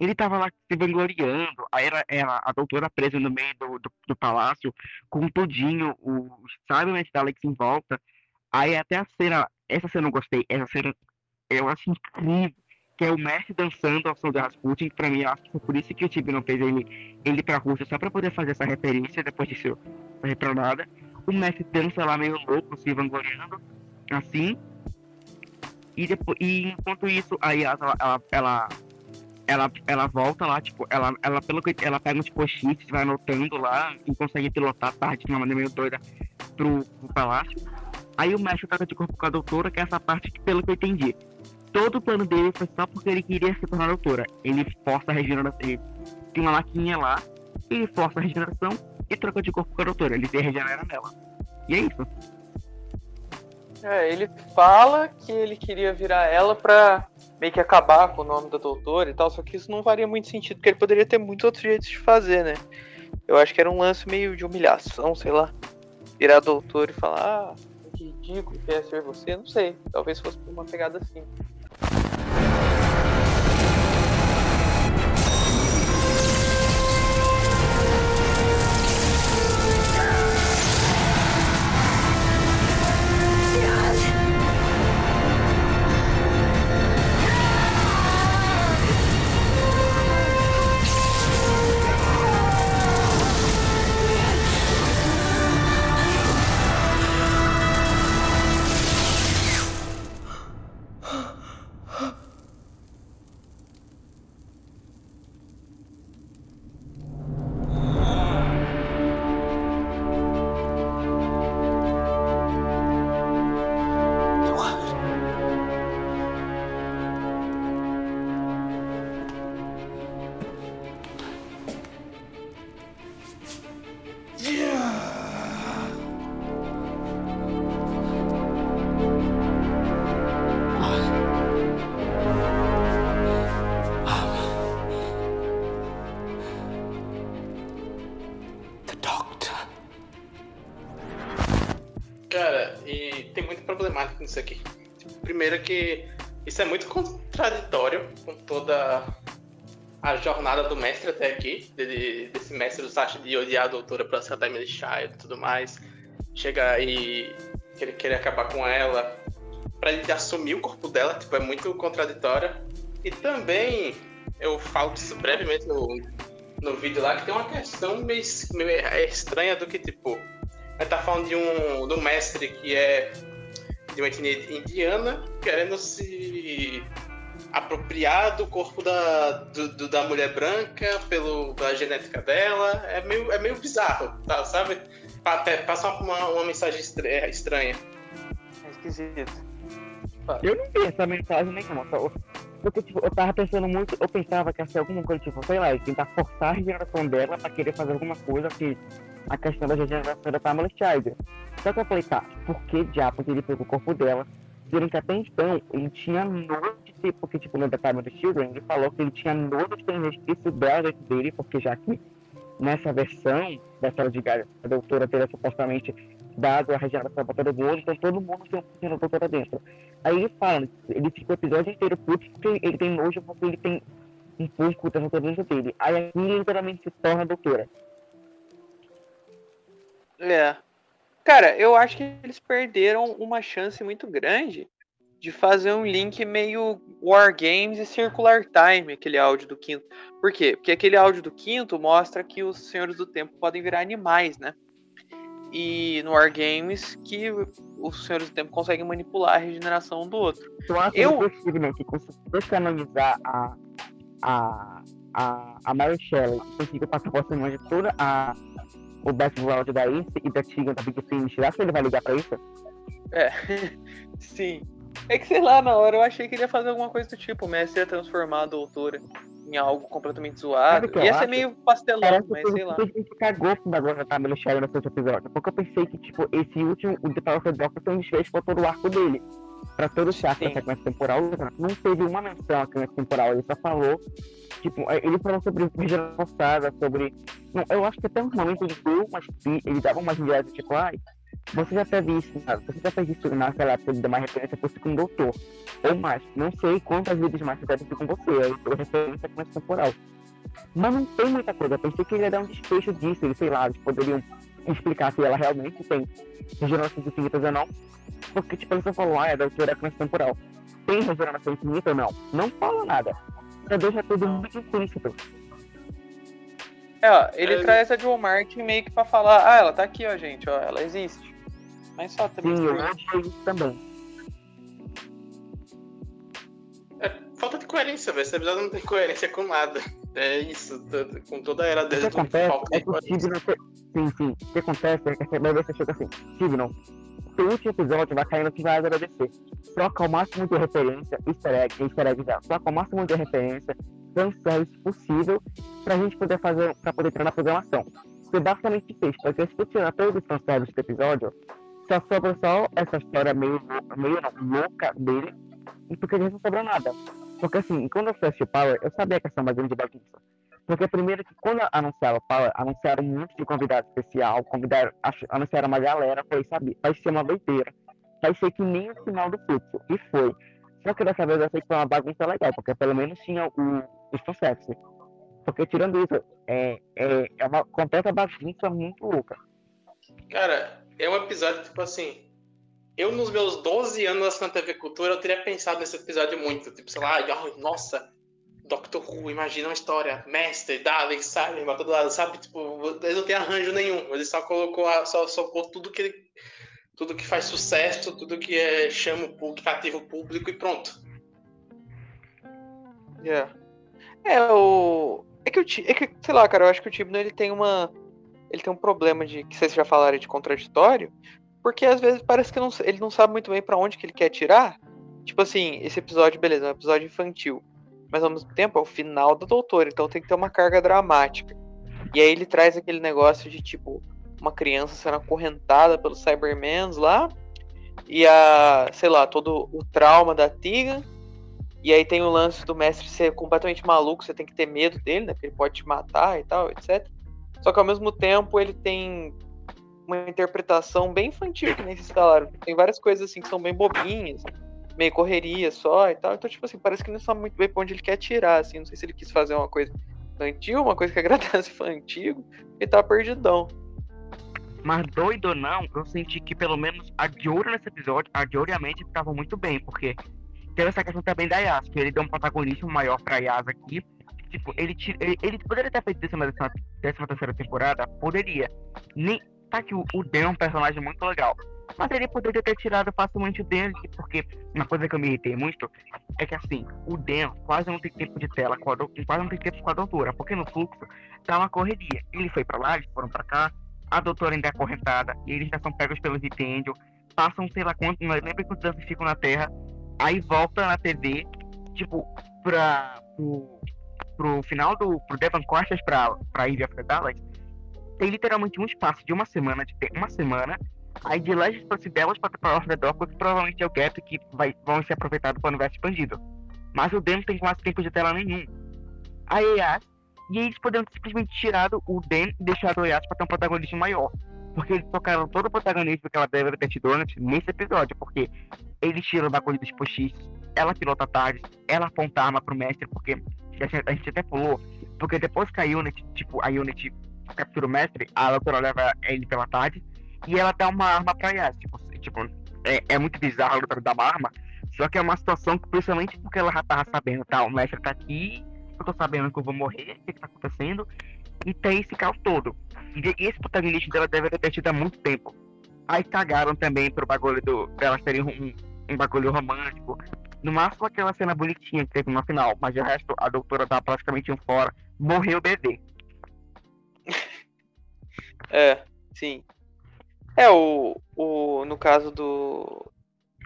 Ele tava lá se vangloriando, aí era, era a doutora presa no meio do, do, do palácio, com tudinho, os Cybermen da Alex em volta. Aí até a cena, essa cena eu gostei, essa cena eu acho incrível, que é o mestre dançando ao som do Rasputin, pra mim, eu acho que foi por isso que o Tibi não fez ele, ele pra Rússia, só pra poder fazer essa referência, depois disso, essa retronada o mestre dança lá meio louco, se vangloriando, assim. E, depois, e enquanto isso, aí ela, ela, ela, ela, ela volta lá, tipo, ela, ela, pelo que ela pega uns post-its, vai anotando lá e consegue pilotar tarde de uma maneira meio doida pro, pro palácio. Aí o mestre toca de corpo com a doutora, que é essa parte que, pelo que eu entendi, todo o plano dele foi só porque ele queria se tornar doutora. Ele força a regeneração, ele tem uma maquininha lá, ele força a regeneração e troca de corpo com a doutora. Ele se regenera nela. E é isso. É, ele fala que ele queria virar ela pra meio que acabar com o nome da doutora e tal, só que isso não faria muito sentido, porque ele poderia ter muitos outros jeitos de fazer, né? Eu acho que era um lance meio de humilhação, sei lá. Virar doutor e falar, ah, que ridículo que é ser você, não sei. Talvez fosse uma pegada assim. Do mestre até aqui, dele- desse mestre do Sasha de odiar a doutora pra ser a Emily Child e tudo mais. Chega e querer, acabar com ela, pra ele assumir o corpo dela, tipo, é muito contraditório. E também, eu falo disso brevemente no, no vídeo lá que tem uma questão meio, meio estranha do que, tipo, a tá falando de um do mestre que é de uma etnia indiana querendo se apropriar do corpo da, do, do, da mulher branca pelo, pela genética dela. É meio, é meio bizarro, tá, sabe? Até passa uma, uma mensagem estranha. É esquisito. Eu não vi essa mensagem nenhuma. Porque, tipo, eu tava pensando muito, eu pensava que ia ser alguma coisa, tipo, sei lá, tentar forçar a regeneração dela pra querer fazer alguma coisa que a questão da regeneração da Pamela Scheider. Só que eu falei, tá, por que diabos ele pegou o corpo dela? Sendo que até então ele tinha nojo porque, tipo, no Department of Children, ele falou que ele tinha nojo de ter resquício dela dele, porque já que nessa versão da história de Gaia, a doutora teria supostamente dado a regeneração para todo mundo, então todo mundo tem um a doutora dentro. Aí ele fala, ele fica o episódio inteiro puto porque ele tem nojo, porque ele tem um pouco da doutora dentro dele. Aí aqui ele literalmente se torna doutora. É. Cara, eu acho que eles perderam uma chance muito grande de fazer um link meio War Games e Circular Time, aquele áudio do quinto. Por quê? Porque aquele áudio do quinto mostra que os Senhores do Tempo podem virar animais, né? E no War Games que os Senhores do Tempo conseguem manipular a regeneração um do outro. Eu acho eu... né, que conseguiu canonizar a, a, a, a Mary Shelley, conseguiu passar por cima de toda a o background da Ace e da Tigan da Big Finish, será que ele vai ligar pra isso? É, sim. É que sei lá, na hora eu achei que ele ia fazer alguma coisa do tipo, o Messi ia transformar a doutora em algo completamente zoado. Ia ser meio pastelão, mas sei lá. A gente cagou com o bagulho da Tamela Sharon no outro episódio. Porque eu pensei que, tipo, esse último, o The Power of Doctor um desfecho pra todo o arco dele. Pra todo o chato da sequência temporal. Não teve uma menção à sequência temporal. Ele só falou Tipo, é, ele falou sobre regeneração forçada, sobre. Não, eu acho que até um momento ele deu umas. Ele dava umas ideias, tipo, ai, você já teve isso, você já fez isso naquela época de dar uma referência fosse com o doutor. Ou mais, não sei quantas vezes mais você deve ter com você, aí foi referência com esse temporal. Mas não tem muita coisa, eu pensei que ele ia dar um desfecho disso, ele, sei lá, eles poderiam explicar se ela realmente tem regeneração infinita ou não. Porque, tipo, ele só falou, ah, é a doutora é com esse temporal. Tem regeneração infinita ou não? Não fala nada já deixa tudo muito implícito. É, ó, ele é, traz a Joe Martin meio que pra falar, ah, ela tá aqui, ó, gente, ó, ela existe. Mas só também. Sim, eu acho isso também. É, falta de coerência, velho. Esse episódio não tem coerência com nada. É isso, com toda a era dele. O que acontece é que o. Sim, sim. O que acontece é que você chega assim, não o último episódio vai cair no que vai agradecer. Troca o máximo de referência, easter egg, easter egg já. Troca o máximo de referência, fanservice possível, pra gente poder fazer, pra poder entrar na programação. Foi basicamente fez, porque se tu tirar todos os fanservice do episódio, só sobra só essa história meio, meio louca dele, e porque não sobra nada. Porque assim, quando eu fui Power, eu sabia que essa é uma grande bagunça. Porque primeiro que quando anunciaram o Power, anunciaram um monte de convidado especial, convidaram, anunciaram uma galera, foi, sabe, vai ser uma doideira. Vai ser que nem o final do fluxo. E foi. Só que dessa vez eu sei que foi uma bagunça legal, porque pelo menos tinha o, os processos. Porque tirando isso, é, é, é uma completa bagunça muito louca. Cara, é um episódio, tipo assim. Eu, nos meus 12 anos na TV Cultura, eu teria pensado nesse episódio muito. Tipo, sei lá, nossa, Doctor Who, imagina uma história, mestre, Dalek, sabe, pra todo lado, sabe? Tipo, eles não tem arranjo nenhum, ele só colocou, só, só pôs tudo que ele, tudo que faz sucesso, tudo que é, chama o público, cativa o público e pronto. Yeah. É, o. É que, o, é que, sei lá, cara, eu acho que o Tibno ele tem uma. Ele tem um problema de. que vocês já falaram de contraditório, porque às vezes parece que não, ele não sabe muito bem para onde que ele quer tirar. Tipo assim, esse episódio, beleza, é um episódio infantil mas ao mesmo tempo é o final do doutor, então tem que ter uma carga dramática. E aí ele traz aquele negócio de tipo uma criança sendo acorrentada pelos Cybermans lá, e a, sei lá, todo o trauma da Tiga. E aí tem o lance do mestre ser completamente maluco, você tem que ter medo dele, né? Porque ele pode te matar e tal, etc. Só que ao mesmo tempo ele tem uma interpretação bem infantil, que nem vocês falaram. Tem várias coisas assim que são bem bobinhas meio correria só e tal. Então, tipo assim, parece que não sabe muito bem pra onde ele quer tirar, assim. Não sei se ele quis fazer uma coisa infantil, uma coisa que agradasse fã antigo, e tá perdidão. Mas doido ou não, eu senti que pelo menos a Diori nesse episódio, a Diori e a mente estavam muito bem, porque teve essa questão também da Yas, que ele deu um protagonismo maior pra Yas aqui, tipo, ele, ele, ele poderia ter feito na décima, décima terceira temporada? Poderia. Nem, tá que o, o Dan é um personagem muito legal. Mas ele poderia ter tirado facilmente o Dan, porque uma coisa que eu me irritei muito é que assim, o Dan quase não tem tempo de tela com quase não tem tempo com a doutora, porque no fluxo tá uma correria. Ele foi pra lá, eles foram pra cá, a doutora ainda é acorrentada, e eles já são pegos pelos incêndios, passam sei lá quanto, não lembro quantos anos ficam na Terra, aí volta na TV, tipo, pra. Pro final do. pro Devon Costas pra, pra Ivy of Dallas, tem literalmente um espaço de uma semana, de uma semana, aí de Legends pra Cidelas pra the Dark, que provavelmente é o gap que vai, vão ser aproveitados para o universo expandido. Mas o não tem quase tempo de tela nenhum. Aí, e eles poderiam simplesmente tirado o Dan e deixado o Yas pra ter um protagonismo maior. Porque eles tocaram todo o protagonismo que ela deve ter tido antes nesse episódio. Porque eles tiram da coisa dos postiços, ela pilota tarde, ela aponta a arma pro mestre, porque a gente até pulou. Porque depois que a Unity, tipo, a Unity captura o mestre, a doutora leva ele pela tarde e ela dá uma arma pra Yas. Tipo, tipo é, é muito bizarro a doutora dar uma arma. Só que é uma situação que, principalmente porque ela já tava sabendo, tá, o mestre tá aqui, eu tô sabendo que eu vou morrer, o que, que tá acontecendo, e tem esse caos todo. E esse protagonista dela deve ter tido há muito tempo. Aí cagaram também pro bagulho do, delas terem um, um bagulho romântico. No máximo aquela cena bonitinha que teve no final, mas o resto a doutora tá praticamente um fora. Morreu o bebê. É, sim. É, o, o, no caso do,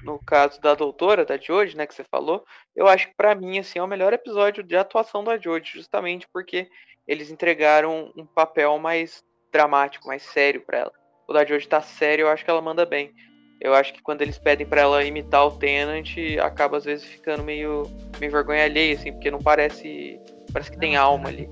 no caso da doutora, da Jodie, né, que você falou, eu acho que para mim, assim, é o melhor episódio de atuação da Jodie, justamente porque eles entregaram um papel mais dramático, mais sério para ela. O da Jodie tá sério, eu acho que ela manda bem. Eu acho que quando eles pedem para ela imitar o Tenant, acaba às vezes ficando meio, meio vergonha alheia, assim, porque não parece. Parece que tem alma ali.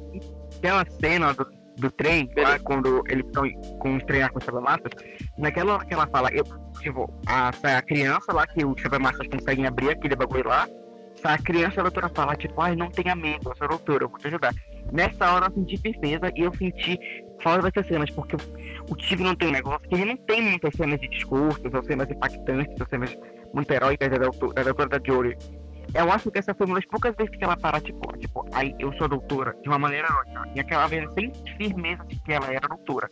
Tem uma cena do, do trem, lá, quando eles estão com os treinar com os chapamatas, naquela hora que ela fala, eu, tipo, a, a criança lá que os chapamatas conseguem abrir aquele bagulho lá, a criança a doutora fala, tipo, ai, não tenha medo, eu sou doutora, eu vou te ajudar. Nessa hora eu senti firmeza e eu senti falta dessas cenas, porque o Tigre não tem um negócio que ele não tem muitas cenas de discurso, ou cenas impactantes, ou cenas muito heróicas da doutora da, doutora da Jory. Eu acho que essa foi uma das poucas vezes que ela para, tipo, tipo, aí eu sou doutora, de uma maneira heróica. E aquela vez sem firmeza de que ela era doutora.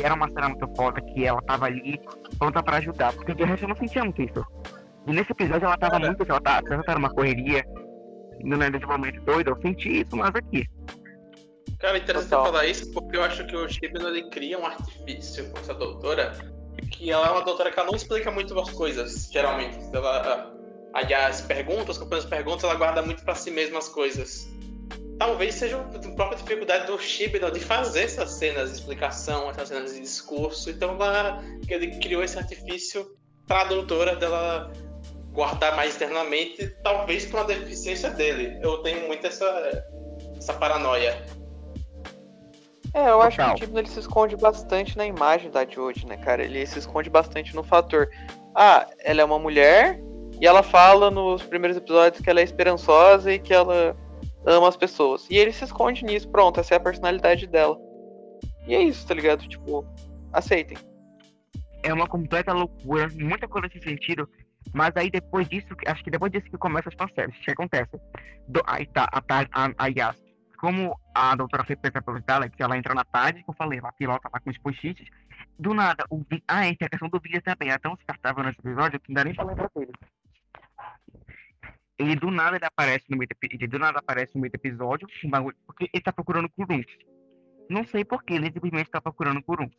Era uma cena muito foda que ela tava ali pronta pra ajudar, porque de resto eu não sentia muito isso. E nesse episódio ela tava muito, ela tava, ela tava numa correria, no desenvolvimento doido, eu senti isso mais aqui. Cara, interessante Total. falar isso porque eu acho que o Shibano ele cria um artifício com essa doutora que ela é uma doutora que ela não explica muito as coisas, geralmente. Ela, aliás, perguntas, as perguntas, ela guarda muito para si mesma as coisas. Talvez seja a própria dificuldade do Shibano de fazer essas cenas de explicação, essas cenas de discurso. Então ela, ele criou esse artifício para a doutora dela guardar mais internamente, talvez por uma deficiência dele. Eu tenho muito essa, essa paranoia. É, eu acho que o Tibno ele se esconde bastante na imagem da Jodie, né, cara? Ele se esconde bastante no fator. Ah, ela é uma mulher e ela fala nos primeiros episódios que ela é esperançosa e que ela ama as pessoas. E ele se esconde nisso, pronto, essa é a personalidade dela. E é isso, tá ligado? Tipo, aceitem. É uma completa loucura, muita coisa nesse sentido. Mas aí depois disso, acho que depois disso que começa as fanservice, o que acontece? Do, aí tá, a, a, a Yas como a doutora foi pelos Daleks, ela entra na tarde, que eu falei, ela pilota lá com os post-its. Do nada, o vi... ah, é, tem a questão do vídeo também, é tão descartável nesse episódio que não dá nem pra lembrar. Ele do nada ele aparece no meio do, ele do nada aparece no meio do episódio, porque ele tá procurando Kurunks. Não sei porquê, ele simplesmente tá procurando Kurunks.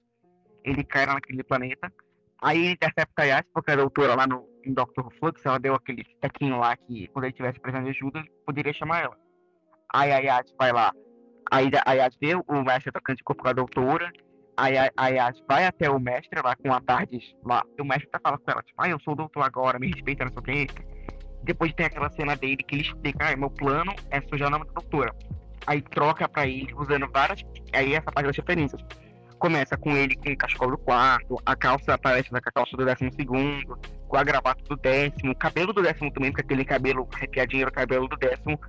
Ele cai naquele planeta, aí ele intercepta a Yas, porque a doutora lá no Doctor Flux, ela deu aquele tequinho lá que quando ele tivesse precisando de ajuda, poderia chamar ela. A Yas vai lá. Aí a Yas vê o mestre de corpo com a doutora. Aí a, Yas vai até o mestre lá com a Tardes lá. E o mestre tá falando com ela, tipo, ah, eu sou doutor agora, me respeita, não sei o que. Depois tem aquela cena dele que ele explica, ah, meu plano é sujar o nome da doutora. Aí troca pra ele, usando várias. Aí essa parte das referências. Começa com ele com o cachecol do quarto, a calça aparece com a calça do décimo segundo, com a gravata do décimo, o cabelo do décimo também, com aquele cabelo arrepiadinho era o cabelo do décimo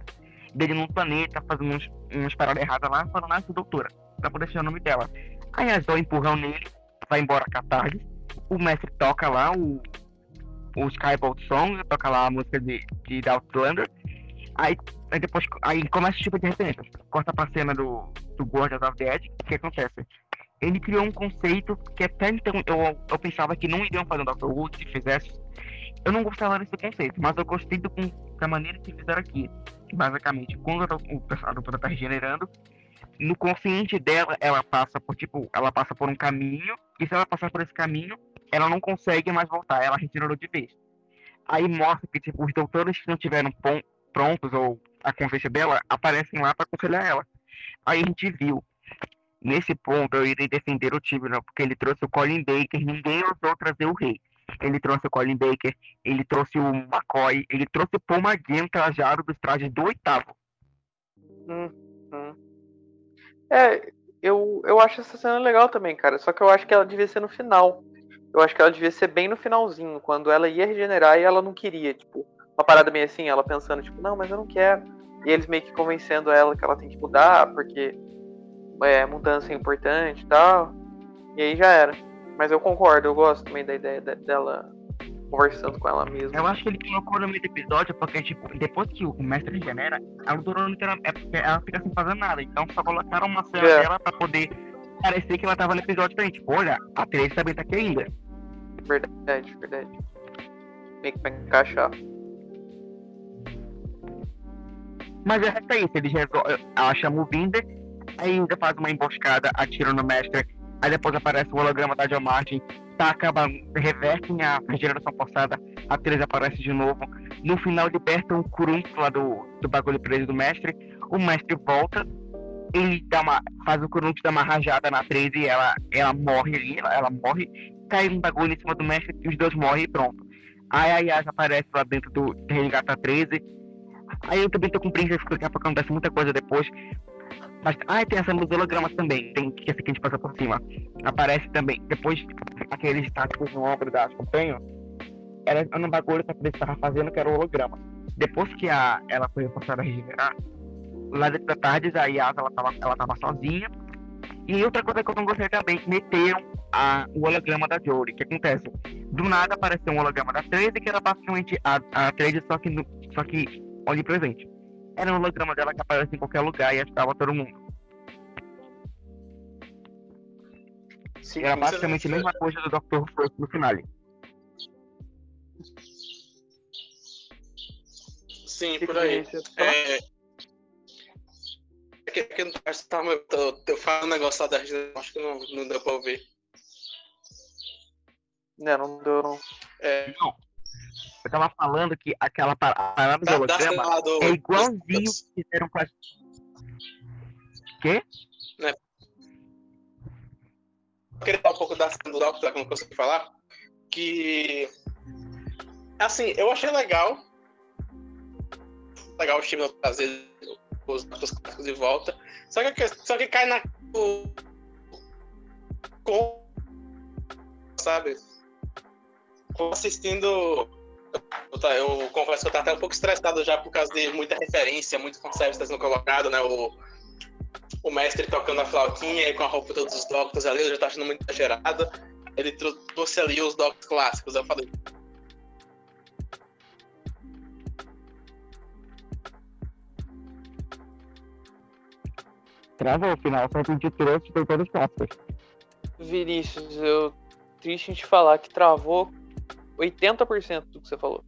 dele num planeta, fazendo uns, umas paradas erradas lá, falando, ah, doutora, pra poder ser o nome dela. Aí as duas empurram nele, vai embora com a tarde, o mestre toca lá o, o Skybolt Song, toca lá a música de, de Outlander, aí Aí depois aí começa tipo de referência. Corta pra cena do, do Guardians of the Edge. O que acontece? Ele criou um conceito que até então eu, eu pensava que não iriam fazer um Dr. Who se fizesse. Eu não gostava desse conceito, mas eu gostei do, da maneira que fizeram aqui. Basicamente, quando o pessoal do tá regenerando, no consciente dela, ela passa por tipo, ela passa por um caminho, e se ela passar por esse caminho, ela não consegue mais voltar, ela regenerou de vez. Aí mostra que tipo, os doutores que não tiveram prontos ou a consciência dela aparecem lá para aconselhar ela. Aí a gente viu. Nesse ponto eu irei defender o Tibner, porque ele trouxe o Colin Baker, ninguém ousou trazer o rei. Ele trouxe o Colin Baker, ele trouxe o McCoy, ele trouxe o Paul McGann trajado dos trajes do oitavo. Hum, hum. É, eu, eu acho essa cena legal também, cara. Só que eu acho que ela devia ser no final. Eu acho que ela devia ser bem no finalzinho, quando ela ia regenerar e ela não queria, tipo, uma parada meio assim, ela pensando, tipo, não, mas eu não quero. E eles meio que convencendo ela que ela tem que mudar, porque é, mudança é importante e tal. E aí já era. Mas eu concordo, eu gosto também da ideia dela conversando com ela mesma. Eu acho que ele colocou no meio do episódio, porque, tipo, depois que o mestre regenera, a Ludorônica ela, é, ela fica sem fazer nada. Então só colocaram uma cena é. dela pra poder parecer que ela tava no episódio também. Tipo, olha, a Trace também tá aqui ainda. Verdade, verdade. Meio que pra encaixar. Mas é isso, eles resolvem. Ela chama o Vinder, ainda faz uma emboscada, atira no mestre, aí depois aparece o holograma da John Martin, tá, acaba, revertem a regeneração forçada, a Teresa aparece de novo. No final libertam o Kurunks lá do, do bagulho preso do mestre, o mestre volta, ele dá uma, faz o Kurunks dar uma rajada na 13 e ela, ela morre ali, ela, ela morre, cai um bagulho em cima do mestre e os dois morrem e pronto. Aí a Yas aparece lá dentro do Resgata 13, Aí eu também tô com pressa porque daqui a pouco acontece muita coisa depois. Mas, ah, tem essa dos hologramas também, tem que essa que a gente passa por cima. Aparece também, depois aqueles estáticos no ombro da Companho, era no bagulho que a polícia estava fazendo, que era o holograma. Depois que a, ela foi forçada a regenerar, lá da tarde, a Yasa, ela tava, ela tava sozinha. E outra coisa que eu não gostei também, meteram a, o holograma da Jory. O que acontece? Do nada apareceu um holograma da 13, que era basicamente a, a 13, só que, no, só que onipresente. Era um holograma dela que aparece em qualquer lugar e ajudava todo mundo. Sim, Era basicamente a mesma coisa do Dr. Frost no final. Sim, por aí. É... é que, que, eu, eu falo um negócio lá da acho que não, não deu pra ouvir. Não, não deu não. É... Não. Eu tava falando que aquela parada do holograma é igualzinho que fizeram com a. Quê? Né? Eu queria falar um pouco da cena do Doctor, que eu não consegui falar. Que. Assim, eu achei legal. Legal o time trazer os clássicos de volta. Só que, só que cai na. Com. Sabe? Assistindo eu confesso que eu tô até um pouco estressado já por causa de muita referência, muito conceito está sendo colocado, né? O, o mestre tocando a flautinha e com a roupa todos os doctors ali, eu já tô achando muito exagerado. Ele trouxe ali os doctors clássicos, eu falei. Travou o final, só que a gente trouxe foi todos os clássicos. Vinícius, eu triste em te falar que travou 80% do que você falou.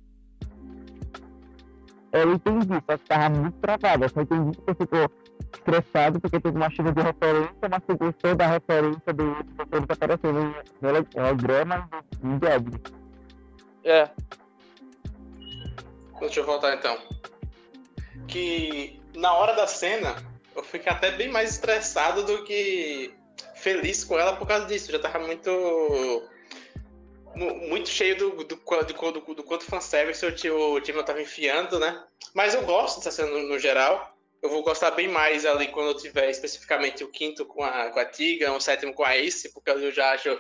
Eu entendi, só que tava muito travado. Eu só entendi que você ficou estressado porque teve uma chuva de referência, mas você gostou da referência do outro que aparecendo no holograma em Dead. É. Deixa eu voltar então. Que na hora da cena eu fiquei até bem mais estressado do que feliz com ela por causa disso. Eu já tava muito muito cheio do, do, do, do, do quanto fanservice o, o time tava enfiando, né? Mas eu gosto dessa cena no, no, geral. Eu vou gostar bem mais ali quando eu tiver especificamente o quinto com a, com a Tiga, o sétimo com a Ace, porque eu já acho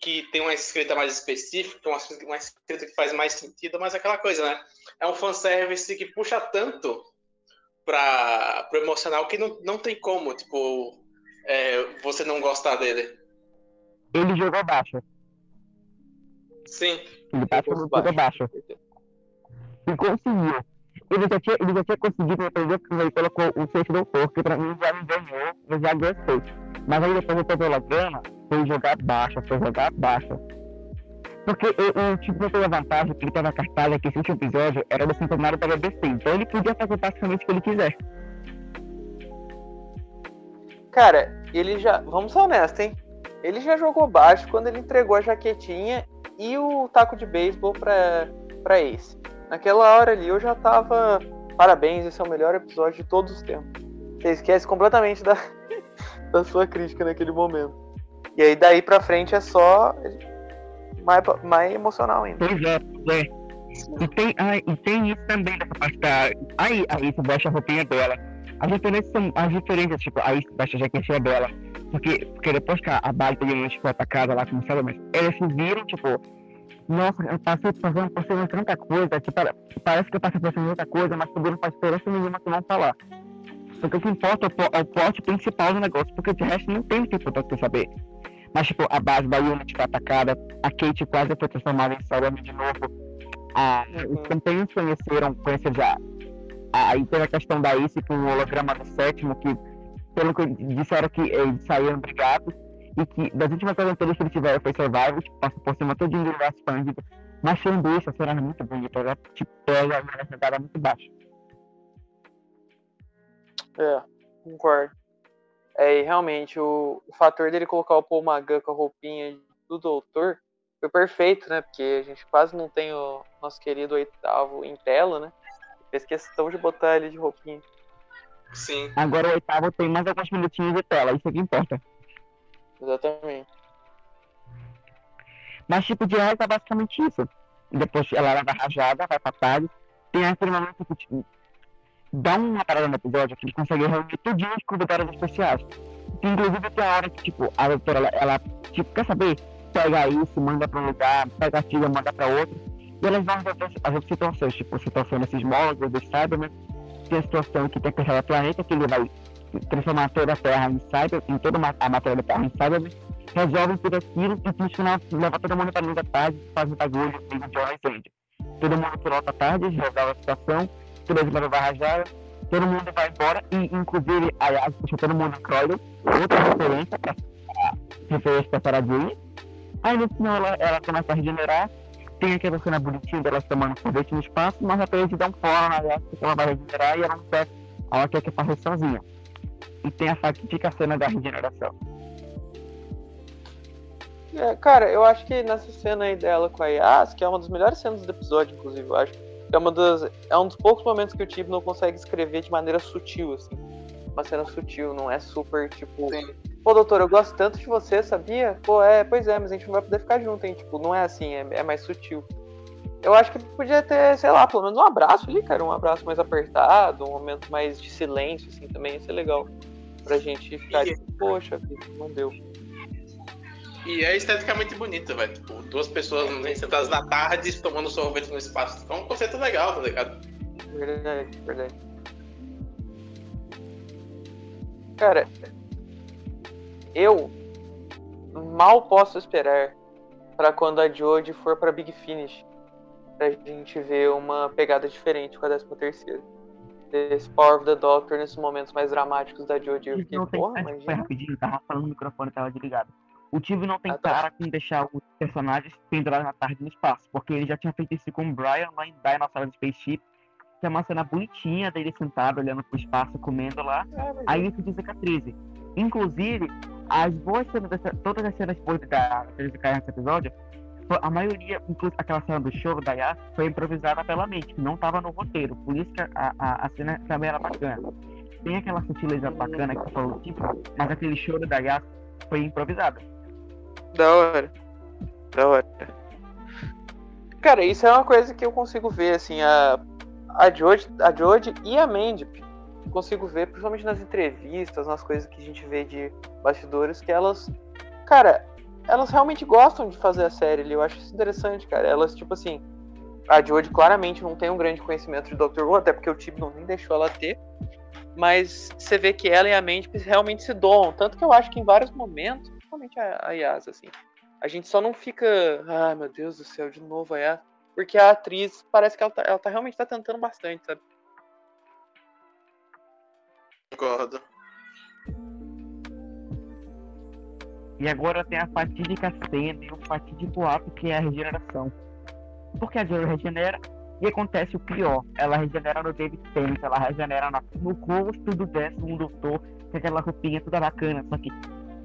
que tem uma escrita mais específica, uma, uma escrita que faz mais sentido, mas é aquela coisa, né? É um fanservice que puxa tanto para o emocional que não, não tem como, tipo, é, você não gostar dele. Ele jogou baixo. Sim. Ele passa muito baixo. baixo. E conseguiu. ele já tinha, ele já tinha conseguido aprender que ele colocou o sexto doutor, que pra mim já me ganhou, eu já gostei. Mas aí depois eu tô holograma, foi jogar baixa, foi jogar baixa. Porque o, tipo não teve a vantagem que ele tava cartaz que esse último episódio era do centenário da BBC, então ele podia fazer basicamente o que ele quiser. Cara, ele já. Vamos ser honestos, hein? Ele já jogou baixo quando ele entregou a jaquetinha e o taco de beisebol pra Ace. Naquela hora ali eu já tava. Parabéns, esse é o melhor episódio de todos os tempos. Você esquece completamente da, da sua crítica naquele momento. E aí daí pra frente é só mais, mais emocional ainda. Pois é, é. E tem, ah, e tem isso também dessa parte da. Aí, aí você baixa a roupinha dela. As diferenças são as diferenças, tipo, aí baixa a jaquetinha dela. Porque, porque depois que a baita de foi atacada lá com o Saddam, eles se viram, tipo, nossa, eu passei fazendo por cima de tanta coisa, que parece que eu passei por cima de muita coisa, mas tudo não faz diferença nenhuma que não falar. Porque o que importa é o plot principal do negócio, porque de resto não tem o que importa saber. Mas, tipo, a base da Unity foi atacada, a Kate quase foi transformada em Salame de novo. Ah, os campeões conheceram, conheceram já. Aí teve a questão da Ace com o holograma do sétimo, que, pelo que disseram que eles saíram brigados, e que das últimas aventuras que eles tiveram foi Survival, que passa por cima todo o universo expandido. Mas sendo isso, a cena é muito bonita, ela te pega a velocidade muito baixa. É, concordo. É, e realmente, o, o fator dele colocar o Paul Magan com a roupinha do doutor foi perfeito, né? Porque a gente quase não tem o nosso querido oitavo em tela, né? Fez questão de botar ele de roupinha. Sim. Agora o oitavo tem mais alguns minutinhos de tela, isso é que importa. Exatamente. Mas tipo, de resto é basicamente isso. Depois ela leva rajada, vai pra tarde. Tem aquele momento que tipo, dá uma parada no episódio que ele consegue reunir tudinho os convidados especiais. Inclusive tem a hora que, tipo, a doutora, ela, ela tipo, quer saber? Pega isso, manda pra um lugar, pega a filha, manda pra outro. E elas vão resolver as outras situações, tipo, situação nesses módulos, dos Cybermen. Tem a situação que tem que fechar o planeta, que ele vai transformar toda a Terra em Cyber, em toda a matéria da Terra em Cybermen. Resolvem tudo aquilo e no final leva todo mundo pra linha da tarde, faz um bagulho, liga o John e Todo mundo pilota a tarde, resolve a situação três vai rajar, todo mundo vai embora, e inclusive, aliás, puxa todo mundo Croydon, outra referência para referência pra paradinha. Aí no final ela, ela começa a regenerar, tem aquela cena bonitinha dela tomando sorvete no espaço, mas a gente dá um fora na aliás, porque ela vai regenerar e ela não quer, ela quer que faça sozinha. E tem a fatídica cena da regeneração. É, cara, eu acho que nessa cena aí dela com a Yas, que é uma das melhores cenas do episódio, inclusive, eu acho é, uma das, é um dos poucos momentos que o não consegue escrever de maneira sutil, assim. Uma cena sutil, não é super, tipo... Sim. Pô, doutor, eu gosto tanto de você, sabia? Pô, é, pois é, mas a gente não vai poder ficar junto, hein? Tipo, não é assim, é, é mais sutil. Eu acho que podia ter, sei lá, pelo menos um abraço ali, cara. Um abraço mais apertado, um momento mais de silêncio, assim, também ia ser legal. Pra gente ficar, tipo, poxa, não deu. E é esteticamente bonito, velho. Tipo, duas pessoas sentadas na tarde tomando sorvete no espaço. É um conceito legal, tá ligado? Verdade, verdade. Cara, eu mal posso esperar para quando a Jodie for para Big Finish. Pra gente ver uma pegada diferente com a 13 terceira. Esse Power of the Doctor nesses momentos mais dramáticos da Jodie. Eu fiquei, porra, Foi rapidinho, tava falando no microfone, tava desligado. O time não tem ah, tá. cara com deixar os personagens pendurados na tarde no espaço, porque ele já tinha feito isso com o Brian lá em Dinosaur Spaceship, que é uma cena bonitinha dele sentado olhando pro espaço, comendo lá. É, aí isso diz a 13. Inclusive, as boas cenas, todas as cenas boas da 13 cair nesse episódio, a maioria, inclusive aquela cena do show da Yas, foi improvisada pela mente, não estava no roteiro, por isso que a, a, a cena também era bacana. Tem aquela sutileza bacana que falou, tipo, mas aquele choro da Yas foi improvisado. Da hora. Da hora. Cara, isso é uma coisa que eu consigo ver, assim, a, a Jodie, a Jodie e a Mandy. Consigo ver, principalmente nas entrevistas, nas coisas que a gente vê de bastidores, que elas. Cara, elas realmente gostam de fazer a série ali. Eu acho isso interessante, cara. Elas, tipo assim. A Jodie claramente não tem um grande conhecimento de Doctor Who, até porque o não nem deixou ela ter. Mas você vê que ela e a Mandy realmente se doam. Tanto que eu acho que em vários momentos principalmente a, a Yas, assim. A gente só não fica, ah, meu Deus do céu, de novo a Yas, porque a atriz parece que ela, tá, ela tá, realmente tá tentando bastante, sabe? Concordo. E agora tem a fatídica cena e o fatídico ato que é a regeneração. Porque a Jill regenera e acontece o pior. Ela regenera no David Tennant, ela regenera no, no rosto do décimo doutor, com aquela roupinha toda bacana, só que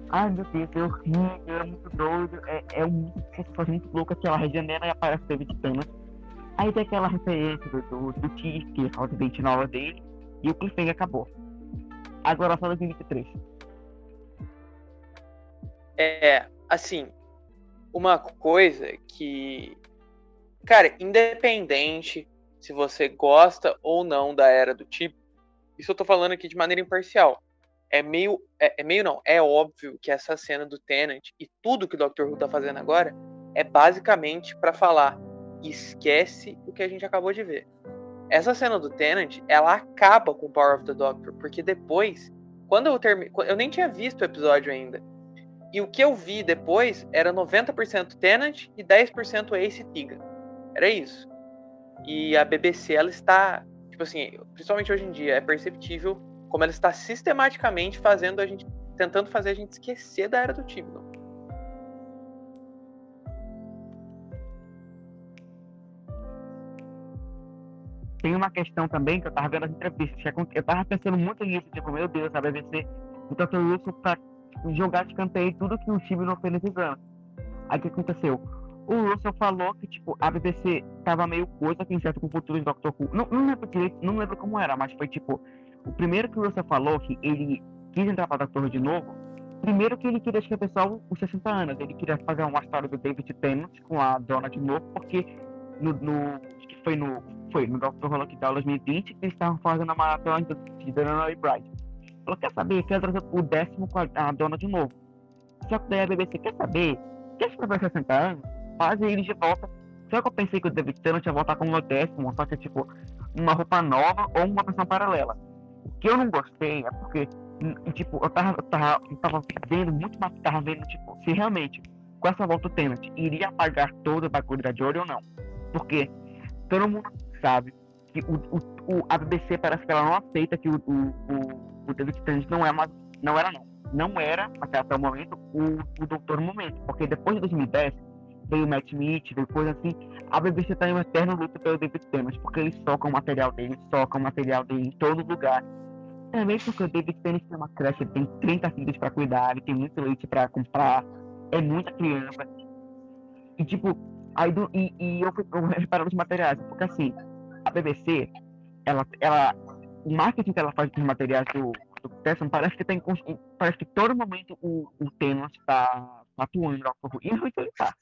ai meu Deus, é horrível, é muito doido, é, é uma muito louca que ela regenera e aparece o David Tennant. Aí tem aquela referência do, do, do Tiff, que é o dente nova dele, e o cliffhanger acabou. Agora só 2023. É, assim, uma coisa que, cara, independente se você gosta ou não da era do tipo, isso eu tô falando aqui de maneira imparcial. É meio, é, é meio não, é óbvio que essa cena do Tenant e tudo que o Dr. Who tá fazendo agora é basicamente para falar esquece o que a gente acabou de ver. Essa cena do Tenant, ela acaba com o Power of the Doctor, porque depois, quando eu termino, eu nem tinha visto o episódio ainda. E o que eu vi depois era 90% Tenant e 10% Ace Tiga. Era isso. E a BBC, ela está, tipo assim, principalmente hoje em dia, é perceptível como ela está sistematicamente fazendo a gente, tentando fazer a gente esquecer da era do Tibnon. Tem uma questão também que eu tava vendo as entrevistas, eu tava pensando muito nisso, tipo, meu Deus, a BBC, o Dr. Wilson pra jogar de canteio tudo que o time não fez nesses anos. Aí o que aconteceu? O Russell falou que, tipo, a BBC tava meio coisa aqui certo com o futuro de Doctor Who. Não, não lembro direito, não lembro como era, mas foi tipo, o primeiro que Russell falou que ele quis entrar pra Doctor Who de novo, primeiro que ele queria só os 60 anos, ele queria fazer uma história do David Tennant com a Donna de novo, porque no, no foi no, foi no Who Lockdown 2020 que eles estavam fazendo a maratona de Dana Bride. Ela quer saber, quer trazer o décimo com a, dona de novo. Só que daí a BBC quer saber, quer escrever 60 anos, faz eles de volta. Só que eu pensei que o David Tennant ia voltar como o décimo, só que tipo, uma roupa nova ou uma versão paralela. O que eu não gostei é porque, tipo, eu tava, eu tava, eu tava vendo muito mais, tava vendo, tipo, se realmente, com essa volta o Tennant, iria apagar todo o bagulho da Jory ou não. Porque todo mundo sabe que o, o, o, a BBC parece que ela não aceita que o, o o David Tennant não é uma, não era não, não era até, até o momento o, o doutor momento, porque depois de 2010 veio Matt Smith, veio coisa assim, a BBC está em um eterno luto pelo David Tennant, porque eles socam o material dele, socam o material dele em todo lugar. Também porque o David Tennant tem uma creche, ele tem 30 filhos para cuidar, ele tem muito leite para comprar, é muita criança. E tipo, aí do, e, e eu fui reparando os materiais, porque assim, a BBC, ela, ela o marketing que ela faz com os materiais do, do Tesson parece que tem parece que todo momento o, o Thanos está atuando no Doctor E realmente ele tá.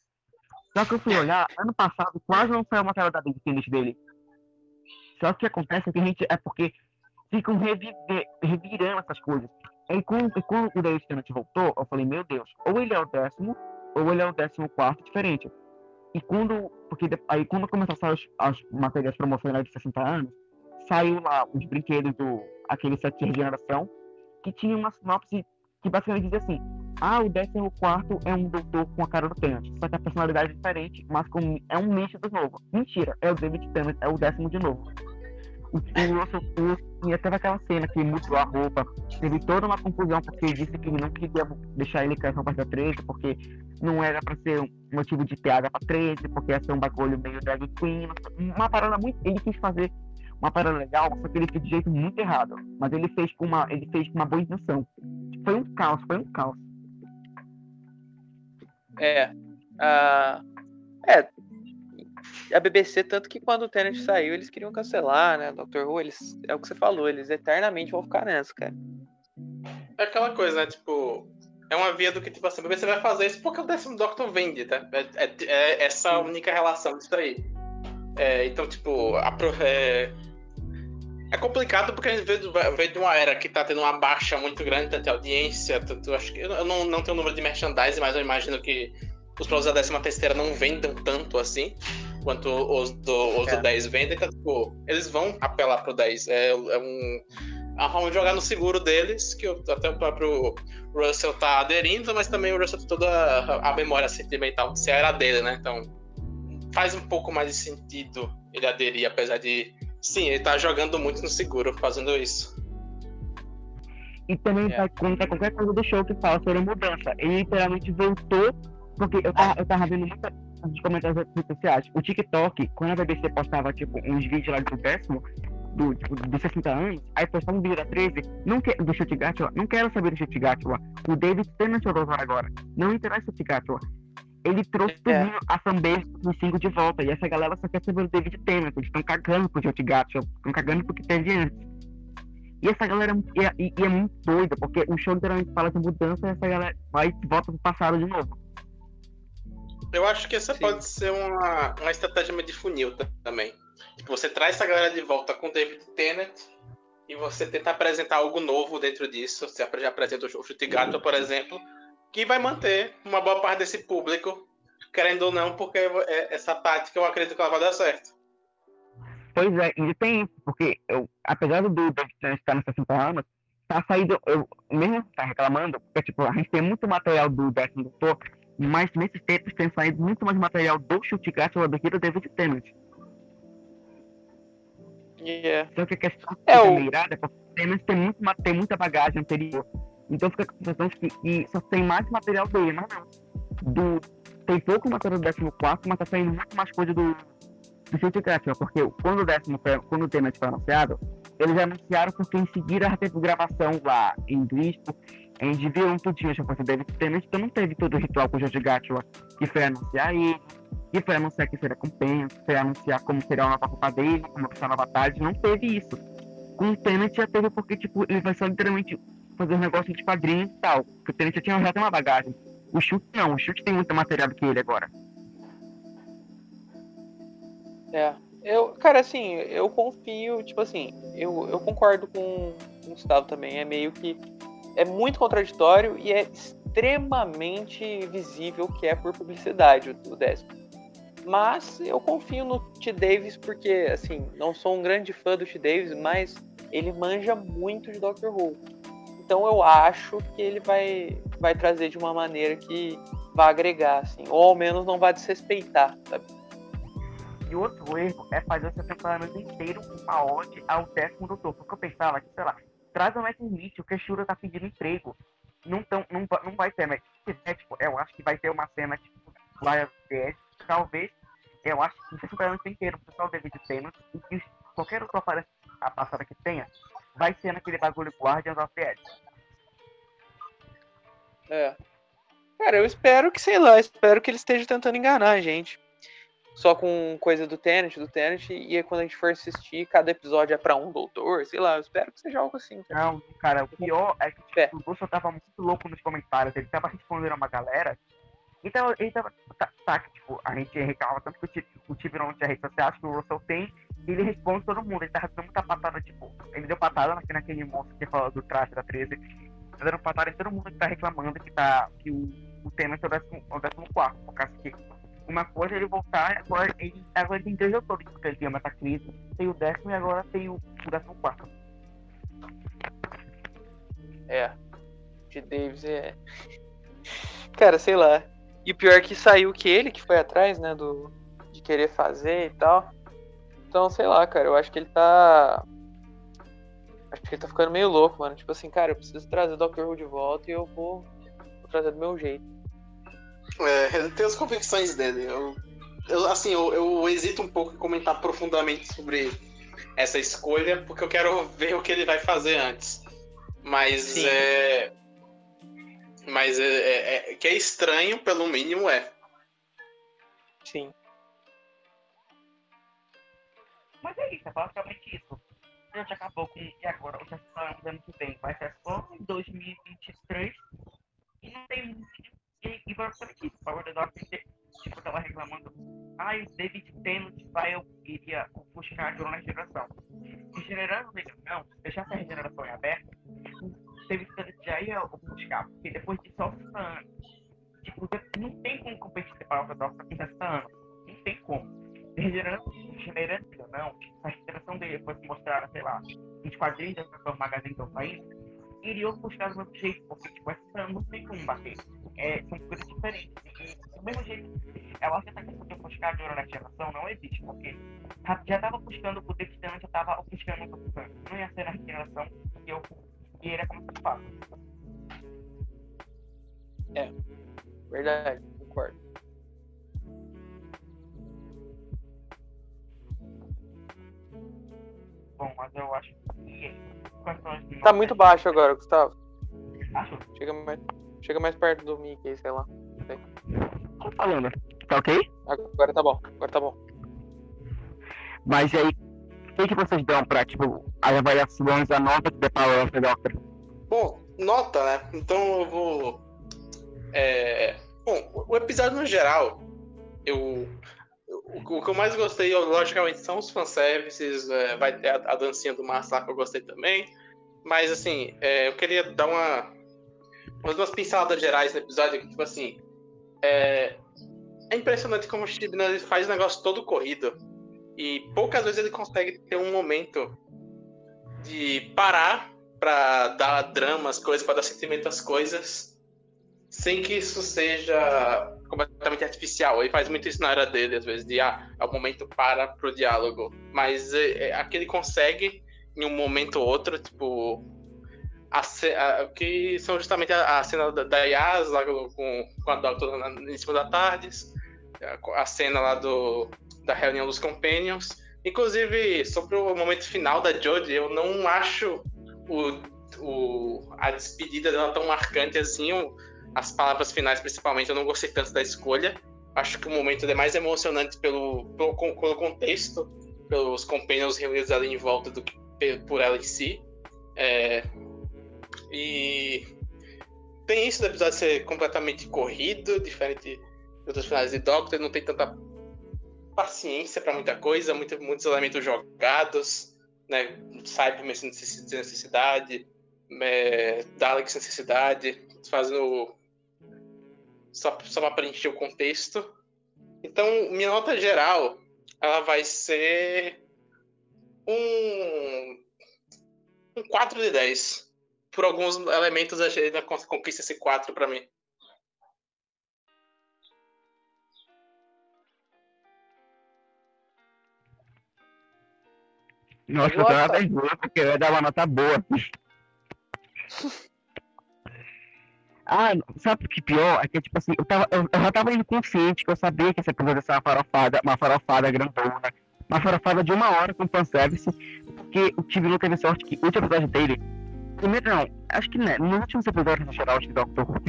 Só que eu fui olhar, ano passado quase não saiu o material da Tennant dele. Só que acontece que a gente é porque ficam reviver, revirando essas coisas. E quando, e quando o David Tennant voltou, eu falei, meu Deus, ou ele é o décimo, ou ele é o décimo quarto diferente. E quando, porque aí quando começaram a sair as, as matérias promocionais de 60 anos, saiu lá os brinquedos do aquele set de regeneração, que tinha uma sinopse que basicamente dizia assim: ah, o 14 é um doutor com a cara do Tennant, só que a personalidade é diferente, mas com, é um nicho do novo. Mentira, é o David Tennant, é o décimo de novo. O, o Russell tinha até aquela cena que mudou a roupa, teve toda uma confusão, porque disse que não queria deixar ele com a roupa da 13, porque não era para ser um motivo de piada pra 13, porque ia ser um bagulho meio drag queen, uma parada muito. Ele quis fazer uma parada legal, só que ele fez de jeito muito errado. Mas ele fez com uma, ele fez com uma boa intenção. Foi um caos, foi um caos. É. A, é. A BBC, tanto que quando o Tenet saiu, eles queriam cancelar, né? Dr. Who, eles, é o que você falou, eles eternamente vão ficar nessa, cara. É aquela coisa, né? Tipo, é uma via do que, tipo assim, a BBC vai fazer isso porque o décimo Doctor vende, tá? É, é, é essa única relação disso aí. É, então, tipo, a, é, é complicado porque a gente veio, de uma era que tá tendo uma baixa muito grande, tanto de audiência, tanto, acho que eu não, não tenho o número de merchandising, mas eu imagino que os produtos da décima terceira não vendam tanto assim quanto os do, os é. do 10 vendem, então, tipo, eles vão apelar pro 10. É, é um. Vamos jogar no seguro deles, que até o próprio Russell tá aderindo, mas também o Russell tem toda a, a memória sentimental, se era dele, né? Então faz um pouco mais de sentido ele aderir, apesar de Sim, ele tá jogando muito no seguro fazendo isso. E também É. vai contar qualquer coisa do show que fala sobre mudança. Ele literalmente voltou, porque eu tava, eu tava vendo muita nos comentários das redes sociais. O TikTok, quando a BBC postava, tipo, uns vídeos lá do décimo, do, tipo, dos 60 anos, aí postava um vídeo da 13, não que, do Chute Gatwa, não quero saber do Chute Gatwa. O David Tennant é doutor agora. Não interessa o Chute Gatwa. Ele trouxe É. a fanbase dos 5 de volta. E essa galera só quer saber o David Tennant. Eles estão cagando pro Chute Gatwa. Estão cagando pro que teve antes. E essa galera e, é- e- e é muito doida, porque o show literalmente fala de mudança e essa galera vai e volta pro passado de novo. Eu acho que essa Sim. pode ser uma, uma estratégia meio de funil ta- também. Tipo, você traz essa galera de volta com o David Tennant e você tenta apresentar algo novo dentro disso. Você já apresenta o Chute Gato, por exemplo, que vai manter uma boa parte desse público, querendo ou não, porque é- essa tática eu acredito que ela vai dar certo. Pois é, e tem isso, porque eu, apesar do David estar nos 60 anos, tá saindo, eu mesmo tá reclamando, porque tipo, a gente tem muito material do décimo doutor, mas nesses tempos tem saído muito mais material do Chute Gatwa do que do David Tennant. Yeah. Só que a questão É, é o- irada é porque o Tennant tem, muito, tem muita bagagem anterior. Então fica com a sensação de que, só tem mais material dele, mas não. Do, tem pouco material do 14, mas tá saindo muito mais coisa do, do Chute Gatwa, porque quando o décimo foi, quando o Tennant foi anunciado, eles anunciaram porque em seguida já teve gravação lá em a gente viu um tudinho, já fosse o Tennant, então não teve todo o ritual com o George Gatwa, que foi anunciar ele, que foi anunciar que seria compensa, foi anunciar como seria a nova roupa dele, como vai ser a tarde, não teve isso. Com o Tennant já teve porque, tipo, ele vai só literalmente fazer um negócio de quadrinhos e tal, porque o Tennant já tinha tem uma bagagem. O Chute não, o Chute tem muito material do que ele agora. É. Eu, cara, assim, eu confio, tipo assim, eu, eu concordo com, o Gustavo também. É meio que. É muito contraditório e é extremamente visível que é por publicidade o, o décimo. Mas eu confio no T. Davis porque, assim, não sou um grande fã do T. Davis, mas ele manja muito de Doctor Who. Então eu acho que ele vai, vai trazer de uma maneira que vai agregar, assim, ou ao menos não vai desrespeitar, sabe? E outro erro é fazer essa temporada inteira com uma ode ao décimo doutor. Porque eu pensava que, sei lá, traz o Matt Smith, o Queixura tá pedindo emprego. Não, tão, não, não vai ter, mas se tipo, eu acho que vai ter uma cena, tipo, lá DS, talvez, eu acho que essa temporada inteira, o pessoal David Tennant, e que qualquer outro aparece a passada que tenha, vai ser naquele bagulho Guardians of the Edge. É. Cara, eu espero que, sei lá, espero que ele esteja tentando enganar a gente. Só com coisa do Tenet, do Tenet, e aí quando a gente for assistir, cada episódio é pra um doutor, sei lá, eu espero que seja algo assim. cara. Não, cara, o pior é que É. tipo, o Bolsonaro tava muito louco nos comentários, ele tava respondendo a uma galera. Então, tava. Tá, tá, tipo, a gente reclamava tanto que o Ti- o Tibi não tinha redes sociais, que o Russell tem, e ele responde todo mundo. Ele tava dando muita patada, tipo, ele deu patada naquele, moço que falou do traje da 13. Tá dando patada em todo mundo que tá reclamando que, tá, que o, o tema é o décimo, é o décimo quarto, por causa que uma coisa é ele voltar, agora ele, agora ele tem três autores, porque ele tem o Metacrise, tem o décimo e agora tem o, o décimo quarto. É. De Davis é. Cara, sei lá. E o pior é que saiu que ele que foi atrás, né, do de querer fazer e tal. Então, sei lá, cara, eu acho que ele tá acho que ele tá ficando meio louco, mano. Tipo assim, cara, eu preciso trazer o Doctor Who de volta e eu vou, vou trazer do meu jeito. É, ele tem as convicções dele. Eu, eu, assim, eu, eu hesito um pouco em comentar profundamente sobre essa escolha, porque eu quero ver o que ele vai fazer antes. Mas Sim. é. Mas é, é- é- que é estranho, pelo mínimo, é. Sim. Mas é isso, é basicamente isso. A gente acabou com. E agora? O Testament do ano que vem vai ser só em 2023. E não tem. muito- E, e basicamente isso. Power the Dog tipo, tava reclamando. Ai, o David Tennant vai, eu iria buscar a na geração. Regenerando não, deixar essa regeneração em aberto, David Tennant já ia buscar, porque depois de só 60 anos. Tipo, não tem como competir daqui a 60 anos. Não tem como regenerando, regenerando não, a regeneração dele fosse mostrada, sei lá, nos quadrinhos da Transform Magazine estão saindo, iriam buscar do mesmo jeito, porque tipo, essa não tem como bater. É, são coisas diferentes. E do mesmo jeito, eu acho que essa questão de buscar de ouro na geração não existe, porque já- já tava buscando o David Tennant, já tava buscando o. Não ia ser na regeneração, porque eu e ele é como se fala. Verdade, concordo. Bom, mas eu acho que. as Tá muito baixo agora, Gustavo. Acho. Chega mais, chega mais perto do mic aí, sei lá. Tô falando. Tá ok? Agora tá bom, agora tá bom. Mas aí, que, que vocês dão pra, tipo, as avaliações, a nota que The Power of the Doctor? Bom, nota, né? Então eu vou. É... Bom, o episódio no geral, eu. O, que eu mais gostei, logicamente, são os fanservices. É, vai ter a, dancinha do Massa lá que eu gostei também. Mas, assim, é, eu queria dar uma. Umas pinceladas gerais no episódio, que, tipo assim. É, é impressionante como o Chibnall faz o negócio todo corrido. E poucas vezes ele consegue ter um momento de parar pra dar drama às coisas, pra dar sentimento às coisas, sem que isso seja completamente artificial. Ele faz muito isso na era dele, às vezes, de ah, é o momento para pro diálogo. Mas é, é, aqui ele consegue, em um momento ou outro, tipo. A, a- que são justamente a, a cena da, da Yas lá com, com a Doctor na- em cima da Tardes, a, a cena lá do, da reunião dos Companions. Inclusive, sobre o momento final da Jodie, eu não acho o, o, a despedida dela tão marcante assim. o- as palavras finais, principalmente, eu não gostei tanto da escolha. Acho que o momento é mais emocionante pelo, pelo, pelo contexto, pelos companions reunidos ali em volta do que por ela em si. É, e tem isso do episódio ser completamente corrido, diferente de outros finais de Doctor, não tem tanta paciência para muita coisa, muito, muitos elementos jogados, né? Cybermen sem necess- sem necessidade, é, Dalek necessidade, fazendo só, só para preencher o contexto. Então, minha nota geral, ela vai ser um, um 4 de 10. Por alguns elementos, a gente conquista esse 4 para mim. Nossa, eu tô boa, porque eu ia dar uma nota boa. ah, sabe o que pior? É que, tipo assim, eu, tava, eu, eu já tava inconsciente que eu sabia que esse episódio ia ser uma farofada, uma farofada grandona, uma farofada de uma hora com fanservice, porque o Steve não teve sorte que o último episódio dele, primeiro não, acho que né, nos últimos episódios no geral de Doctor Who,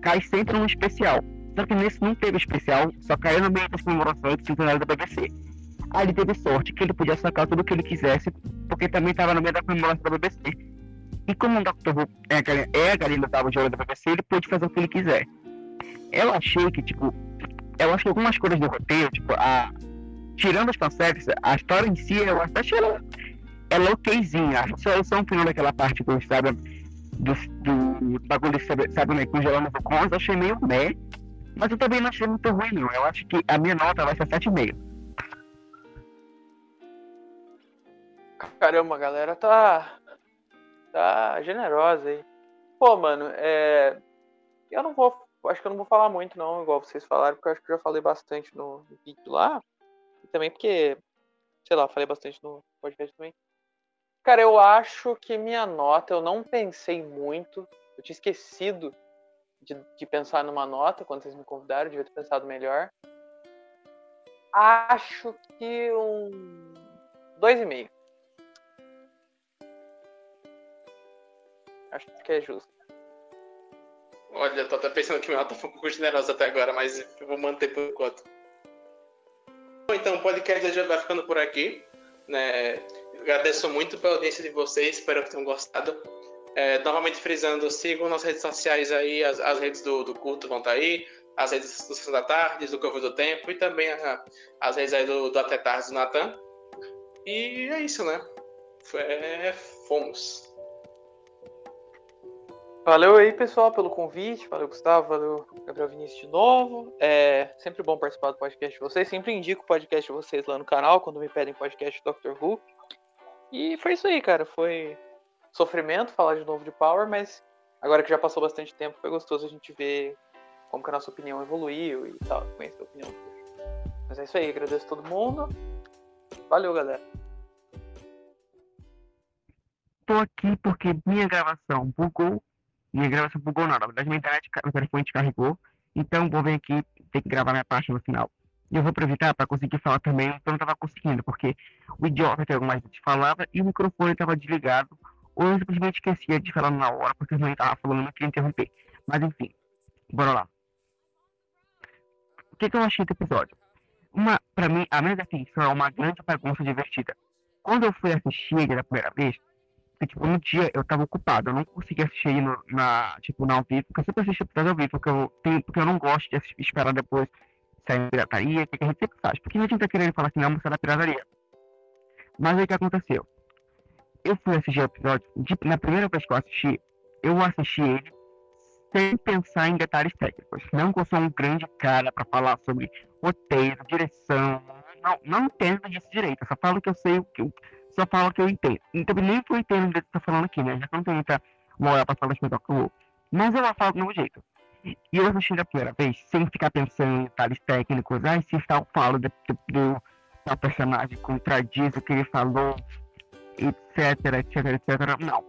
cai sempre num especial. Só que nesse não teve especial, só caiu no meio das comemorações do centenário da BBC. Aí teve sorte que ele podia sacar tudo o que ele quisesse, porque também estava no meio da comemoração da BBC. E como o Dr. Who é a galinha, é a galinha ouro da BBC, ele pôde fazer o que ele quiser. Eu achei que, tipo, eu acho que algumas coisas do roteiro, tipo, a, tirando os fanservice, a história em si, eu até achei ela, ela okzinha. A resolução final daquela parte do, sabe, do, do bagulho sabe, né, congelando os eu achei meio meh. Mas eu também não achei muito ruim, não. Eu acho que a minha nota vai ser 7,5. Caramba, a galera tá. tá generosa aí. Pô, mano, é. Eu não vou. Acho que eu não vou falar muito, não, igual vocês falaram, porque eu acho que eu já falei bastante no vídeo lá. E também porque. Sei lá, falei bastante no podcast também. Cara, eu acho que minha nota, eu não pensei muito. Eu tinha esquecido de, de, pensar numa nota quando vocês me convidaram, eu devia ter pensado melhor. Acho que um. 2,5. Acho que é justo. Olha, tô até pensando que minha nota foi um pouco generosa até agora, mas eu vou manter por enquanto. Bom, Então, o podcast já vai ficando por aqui. Né? Agradeço muito pela audiência de vocês, espero que tenham gostado. É, novamente frisando, sigam nas redes sociais aí, as, as redes do, do culto vão estar aí, as redes do Sessão da Tarde, do Corvo do Tempo e também a- as redes aí do, do Até Tarde do Natan. E é isso, né? É, fomos. Valeu aí, pessoal, pelo convite. Valeu, Gustavo. Valeu, Gabriel Vinícius de novo. É sempre bom participar do podcast de vocês. Sempre indico o podcast de vocês lá no canal, quando me pedem podcast Doctor Who. E foi isso aí, cara. Foi sofrimento falar de novo de Power, mas agora que já passou bastante tempo, foi gostoso a gente ver como que a nossa opinião evoluiu e tal, conhecer a opinião Mas é isso aí, agradeço todo mundo. Valeu, galera. Pô, aqui porque minha gravação bugou. Minha gravação bugou não, na verdade minha internet, meu telefone descarregou. Então vou vir aqui, ter que gravar minha parte no final. E eu vou aproveitar para conseguir falar também, então eu não estava conseguindo, porque o idiota que algumas vezes falava e o microfone estava desligado, ou eu simplesmente esquecia de falar na hora, porque eu não estava falando, não queria interromper. Mas enfim, bora lá. O que, que eu achei do episódio? Uma, pra mim, a minha definição é uma grande bagunça divertida. Quando eu fui assistir ele da primeira vez, porque, tipo, no dia eu tava ocupado, eu não conseguia assistir no, na, tipo, na ao vivo, porque eu sempre assisto episódio ao vivo, porque eu, tenho, porque eu não gosto de assistir, esperar depois sair em pirataria, que a gente sempre faz. Porque a gente tá querendo falar assim, não, é da pirataria. Mas aí o que aconteceu? Eu fui assistir o episódio, de, na primeira vez que eu assisti, eu assisti ele sem pensar em detalhes técnicos. Não que eu sou um grande cara para falar sobre roteiro, direção. Não, não entendo disso direito. Eu só falo que eu sei o que só falo que eu entendo. Então nem que eu entendo do que você tá falando aqui, né? Já que não tem muita moral pra falar de que eu Mas eu falo do mesmo jeito. E eu assisti da primeira vez, sem ficar pensando em detalhes técnicos, ah, se tal falo do, do, do personagem contradiz o que ele falou, etc, etc, etc. Não.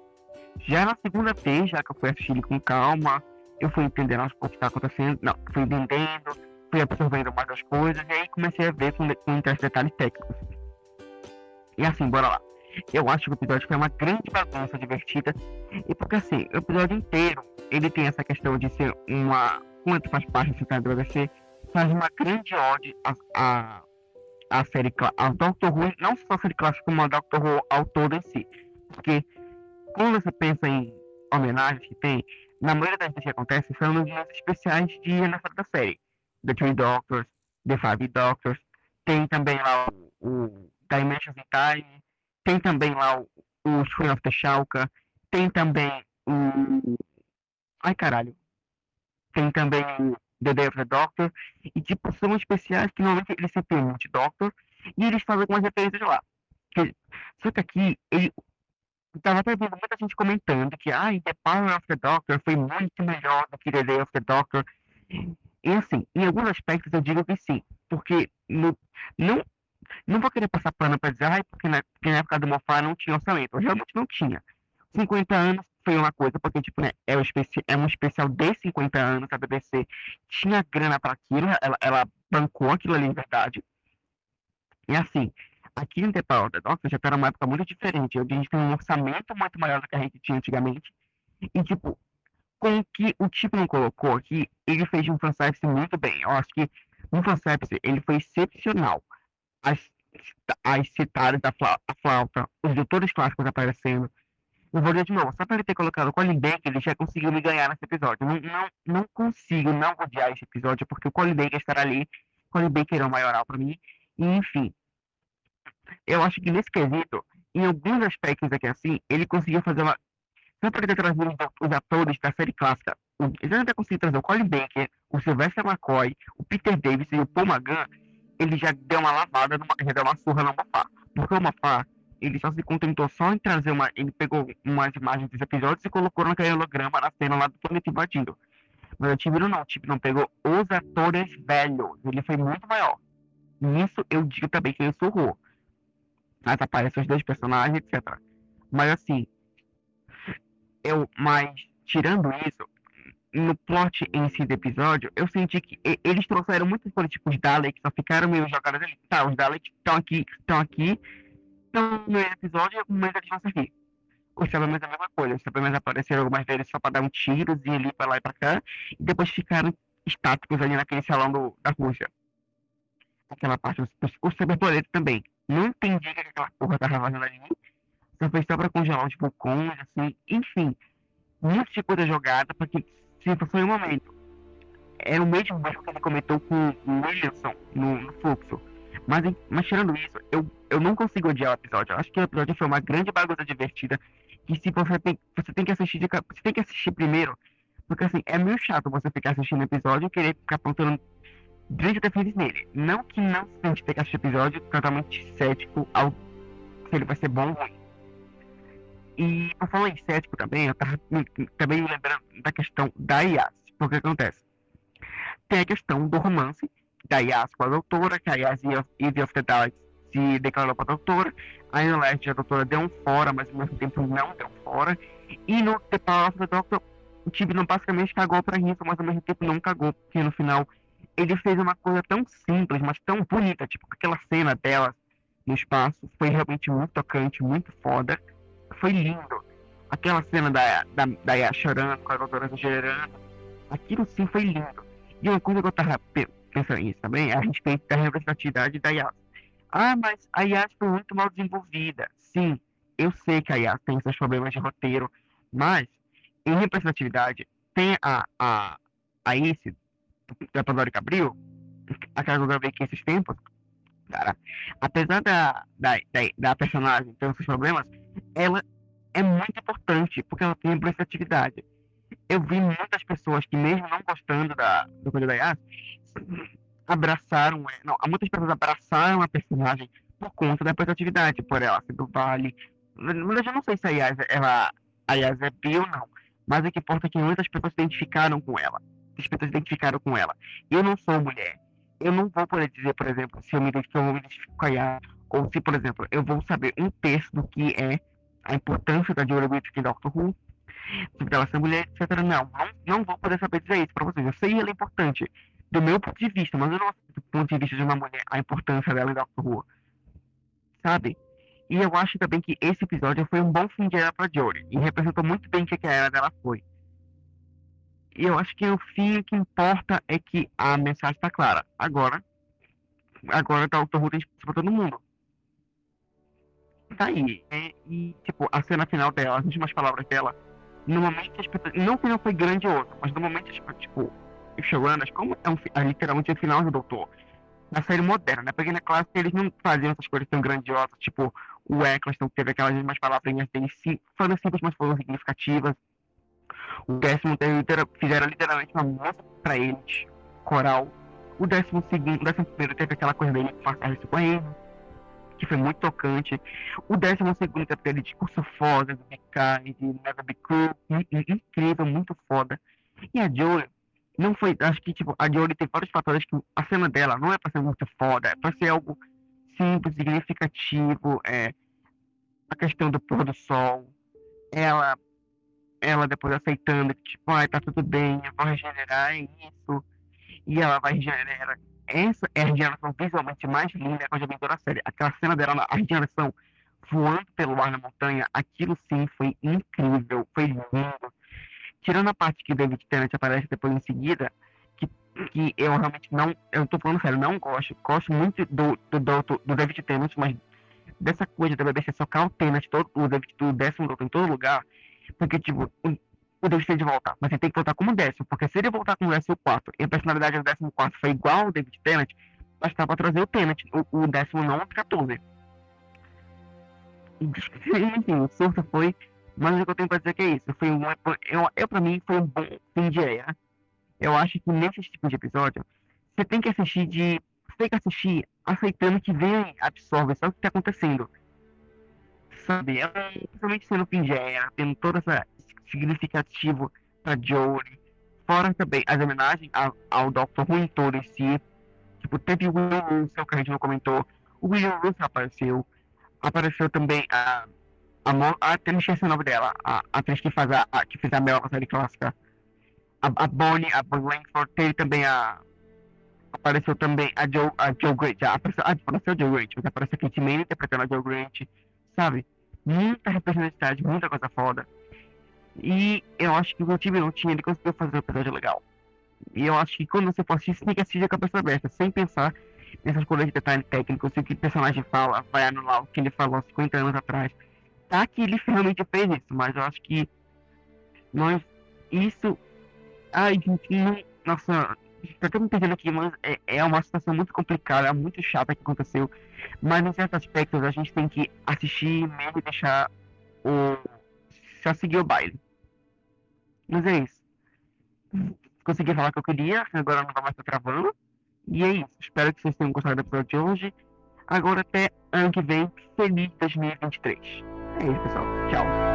Já na segunda vez, já que eu fui assistir com calma, eu fui entendendo o que está acontecendo, não, fui entendendo, fui absorvendo mais as coisas, e aí comecei a ver com, com detalhes técnicos. E assim, bora lá. Eu acho que o episódio foi uma grande bagunça divertida. E porque assim, o episódio inteiro, ele tem essa questão de ser uma. Quanto faz parte do BBC, faz uma grande ode a, a, a série a Doctor Who, não só a série clássica, como a Doctor Who ao todo em si. Porque quando você pensa em homenagens que tem, na maioria das vezes que acontece, são nos dias especiais de aniversário da série. The Three Doctors, The Five Doctors, tem também lá o, o Dimensions in Time, tem também lá o, o Screen of the Shalka, tem também o. Ai caralho. Tem também o The Day of the Doctor. E tipo, são especiais que normalmente eles sempre têm Doctor. E eles fazem algumas referências lá. Que, só que aqui, ele. Tava até vendo muita gente comentando que ah, The Power of the Doctor foi muito melhor do que The Day of the Doctor. E assim, em alguns aspectos eu digo que sim, porque no, não não vou querer passar pano para dizer, ai, porque na, porque na época do Mofá não tinha orçamento. Realmente não tinha. 50 anos foi uma coisa, porque, tipo, né, é, um é um especial de 50 anos, a BBC tinha grana para aquilo, ela, ela bancou aquilo ali, em verdade. E assim, aqui em The the Doctor já era uma época muito diferente. A gente tem um orçamento muito maior do que a gente tinha antigamente. E, tipo, com o que o tipo não colocou aqui, ele fez um fanservice muito bem. Eu acho que no fanservice ele foi excepcional as, as citadas da flauta, os doutores clássicos aparecendo. Eu vou ler de novo, só para ele ter colocado o Colin Baker, ele já conseguiu me ganhar nesse episódio. Não, não, não consigo não odiar esse episódio, porque o Colin Baker estará ali. Colin Baker é o maioral para mim. E, enfim, eu acho que nesse quesito, em alguns aspectos aqui assim, ele conseguiu fazer uma. Só para ter trazido os atores da série clássica, ele ainda conseguiu trazer o Colin Baker, o Sylvester McCoy, o Peter Davis e o Paul McGann ele já deu uma lavada, numa, já deu uma surra no Mofá. Porque o Mofá, ele só se contentou só em trazer uma. Ele pegou umas imagens dos episódios e colocou naquele holograma na cena lá do planeta invadindo. Mas o Tibiro não, o não pegou os atores velhos. Ele foi muito maior. Nisso eu digo também que ele surrou. Mas aparecem os dois personagens, etc. Mas assim. Eu, mas, tirando isso, no plot em si do episódio, eu senti que eles trouxeram muitos políticos Daleks, só ficaram meio jogados ali. Tá, os Daleks estão aqui, estão aqui, estão no episódio, e momento eles vão servir. Os Cybermen é a mesma coisa, os Cybermen apareceram algumas vezes só para dar um tirozinho ali para lá e para cá, e depois ficaram estáticos ali naquele salão do, da Rússia. Aquela parte, os, os Cyberplanetas também. Não entendi o que aquela porra tava fazendo ali. Só foi só pra congelar os vulcões, assim, enfim. Muito tipo de jogada, porque Tipo, foi um momento. Era o mesmo erro que ele cometeu com o Williamson no, no fluxo. Mas, mas tirando isso, eu, eu não consigo odiar o episódio. Eu acho que o episódio foi uma grande bagunça divertida. Que se você tem, você tem que assistir, você tem que assistir primeiro. Porque assim, é meio chato você ficar assistindo episódio e querer ficar apontando grandes defeitos nele. Não que não se ter que assistir o episódio totalmente cético ao se ele vai ser bom ou ruim. E por falar em cético também, eu tava também me lembrando da questão da Yas. Porque acontece? Tem a questão do romance da Yas com a doutora, que a Yas e Eve of se declarou pra doutora. Aí no Leste a doutora deu um fora, mas ao mesmo tempo não deu fora. E no The Power of the Doctor, o Tibnon basicamente cagou pra isso, mas ao mesmo tempo não cagou, porque no final ele fez uma coisa tão simples, mas tão bonita, tipo aquela cena dela no espaço, foi realmente muito tocante, muito foda. Foi lindo. Aquela cena da, da, da Yas chorando, com a doutora exagerando, aquilo sim foi lindo. E uma coisa que eu tava pensando nisso também a respeito da representatividade da Yas. Ah, mas a Yas foi muito mal desenvolvida. Sim, eu sei que a Yas tem seus problemas de roteiro, mas em representatividade tem a, a, a Ace da Pandora Cabril, aquela que eu gravei aqui esses tempos, cara, apesar da, da, da, da personagem ter seus problemas, ela é muito importante, porque ela tem representatividade. Eu vi muitas pessoas que, mesmo não gostando da, do Coelho da Yas, abraçaram, não, muitas pessoas abraçaram a personagem por conta da representatividade, por ela ser do Vale. Eu não sei se a Yas, ela, a Yas é bi ou não, mas o que importa é que muitas pessoas se identificaram com ela. As pessoas se identificaram com ela. Eu não sou mulher. Eu não vou poder dizer, por exemplo, se eu me identifico, eu me identifico com a Yas, ou se, por exemplo, eu vou saber um terço do que é a importância da Julia Whittaker em Doctor Who, sobre ela ser mulher, etc. Não, não, não vou poder saber dizer isso para vocês. Eu sei ela é importante do meu ponto de vista, mas eu não sei do ponto de vista de uma mulher a importância dela em Doctor Who. Sabe? E eu acho também que esse episódio foi um bom fim de era pra Jory. E representou muito bem o que a era dela foi. E eu acho que o fim que importa é que a mensagem está clara. Agora, agora tá Doctor Who tem pra todo mundo tá aí. É, e, tipo, a cena final dela, as últimas palavras dela, normalmente as pessoas. Não que não foi grandioso, mas normalmente, tipo, tipo os showrunners, como é, um, é literalmente o final do Doutor, na série moderna, né? Porque na classe eles não faziam essas coisas tão grandiosas, tipo, o Eccleston teve aquelas mesmas palavrinhas dele, sim, foram simples, mas foram significativas. O décimo teve, fizeram literalmente uma música pra eles, coral. O décimo segundo, o décimo primeiro teve aquela coisa dele passar isso com ele que foi muito tocante. O 12 segundo que é aquele discurso foda do BK, de Never Be Cool, incrível, muito foda. E a Joey, não foi, acho que tipo, a Joey tem vários fatores que a cena dela não é pra ser muito foda, é pra ser algo simples, significativo, é a questão do pôr do sol, ela ela depois aceitando que tipo, ai, tá tudo bem, eu vou regenerar, é isso. E ela vai regenerar, essa é a regeneração visualmente mais linda que eu já vi toda a série. Aquela cena dela, a regeneração voando pelo ar na montanha, aquilo sim foi incrível, foi lindo. Tirando a parte que David Tennant aparece depois em seguida, que, que eu realmente não, eu tô falando sério, não gosto, gosto muito do, do, do, do David Tennant, mas dessa coisa da BBC socar o Tennant, todo, o David, do décimo doutor em todo lugar, porque, tipo, o David tem de voltar, mas ele tem que voltar como décimo, porque se ele voltar como décimo quarto e a personalidade do décimo quarto foi igual ao David Tennant, bastava trazer o Tennant, o, o décimo não 14. Enfim, o surto foi, mas o que eu tenho pra dizer é que é isso, foi um, eu, eu pra mim foi um bom fim de. Eu acho que nesse tipo de episódio, você tem que assistir de, você tem que assistir aceitando que vem, absorve, sabe o que tá acontecendo. Sabe, é, principalmente sendo fim de tendo toda essa significativo para Jory. Fora também as homenagens ao, ao Dr. Who todo em si. Tipo, teve o William Russell, que a gente não comentou. O William Russell apareceu. Apareceu também a. A, a até esqueci o nome dela. A, a atriz que faz a, a que fez a Mel série clássica. A, a Bonnie, a Bonnie Langford. Teve também a. Apareceu também a Joe, a Joe Grant. Já apareceu, ah, apareceu a Joe Grant, mas apareceu a Kate Manning interpretando a Joe Grant. Sabe? Muita representatividade, muita coisa foda. E eu acho que o time não tinha, ele conseguiu fazer um episódio legal. E eu acho que quando você for assistir, você tem que assistir a cabeça aberta, sem pensar nessas coisas de detalhe técnico, se o que o personagem fala vai anular o que ele falou 50 anos atrás. Tá que ele finalmente fez isso, mas eu acho que nós. Isso. Ai, não, nossa, tá todo entendendo aqui, mas é, é uma situação muito complicada, muito chata que aconteceu. Mas em certos aspectos a gente tem que assistir mesmo e deixar o só seguir o baile. Mas é isso. Consegui falar o que eu queria, agora não vai mais estar travando. E é isso. Espero que vocês tenham gostado do episódio de hoje. Agora até ano que vem. Feliz 2023. É isso, pessoal. Tchau.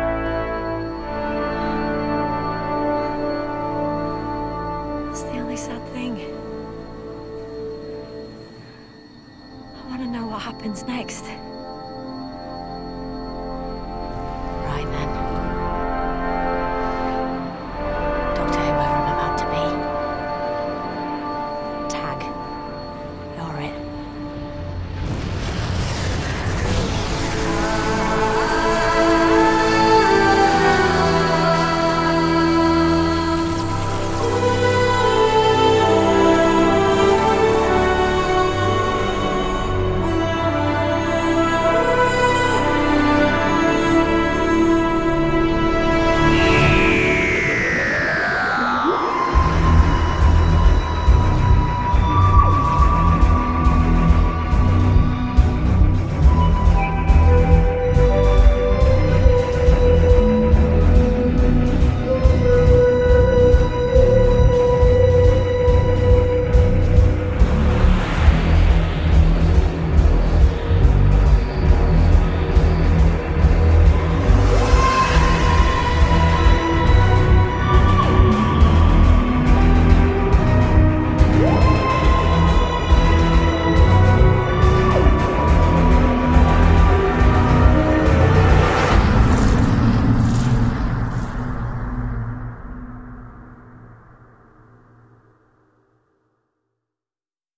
happens next. Right then.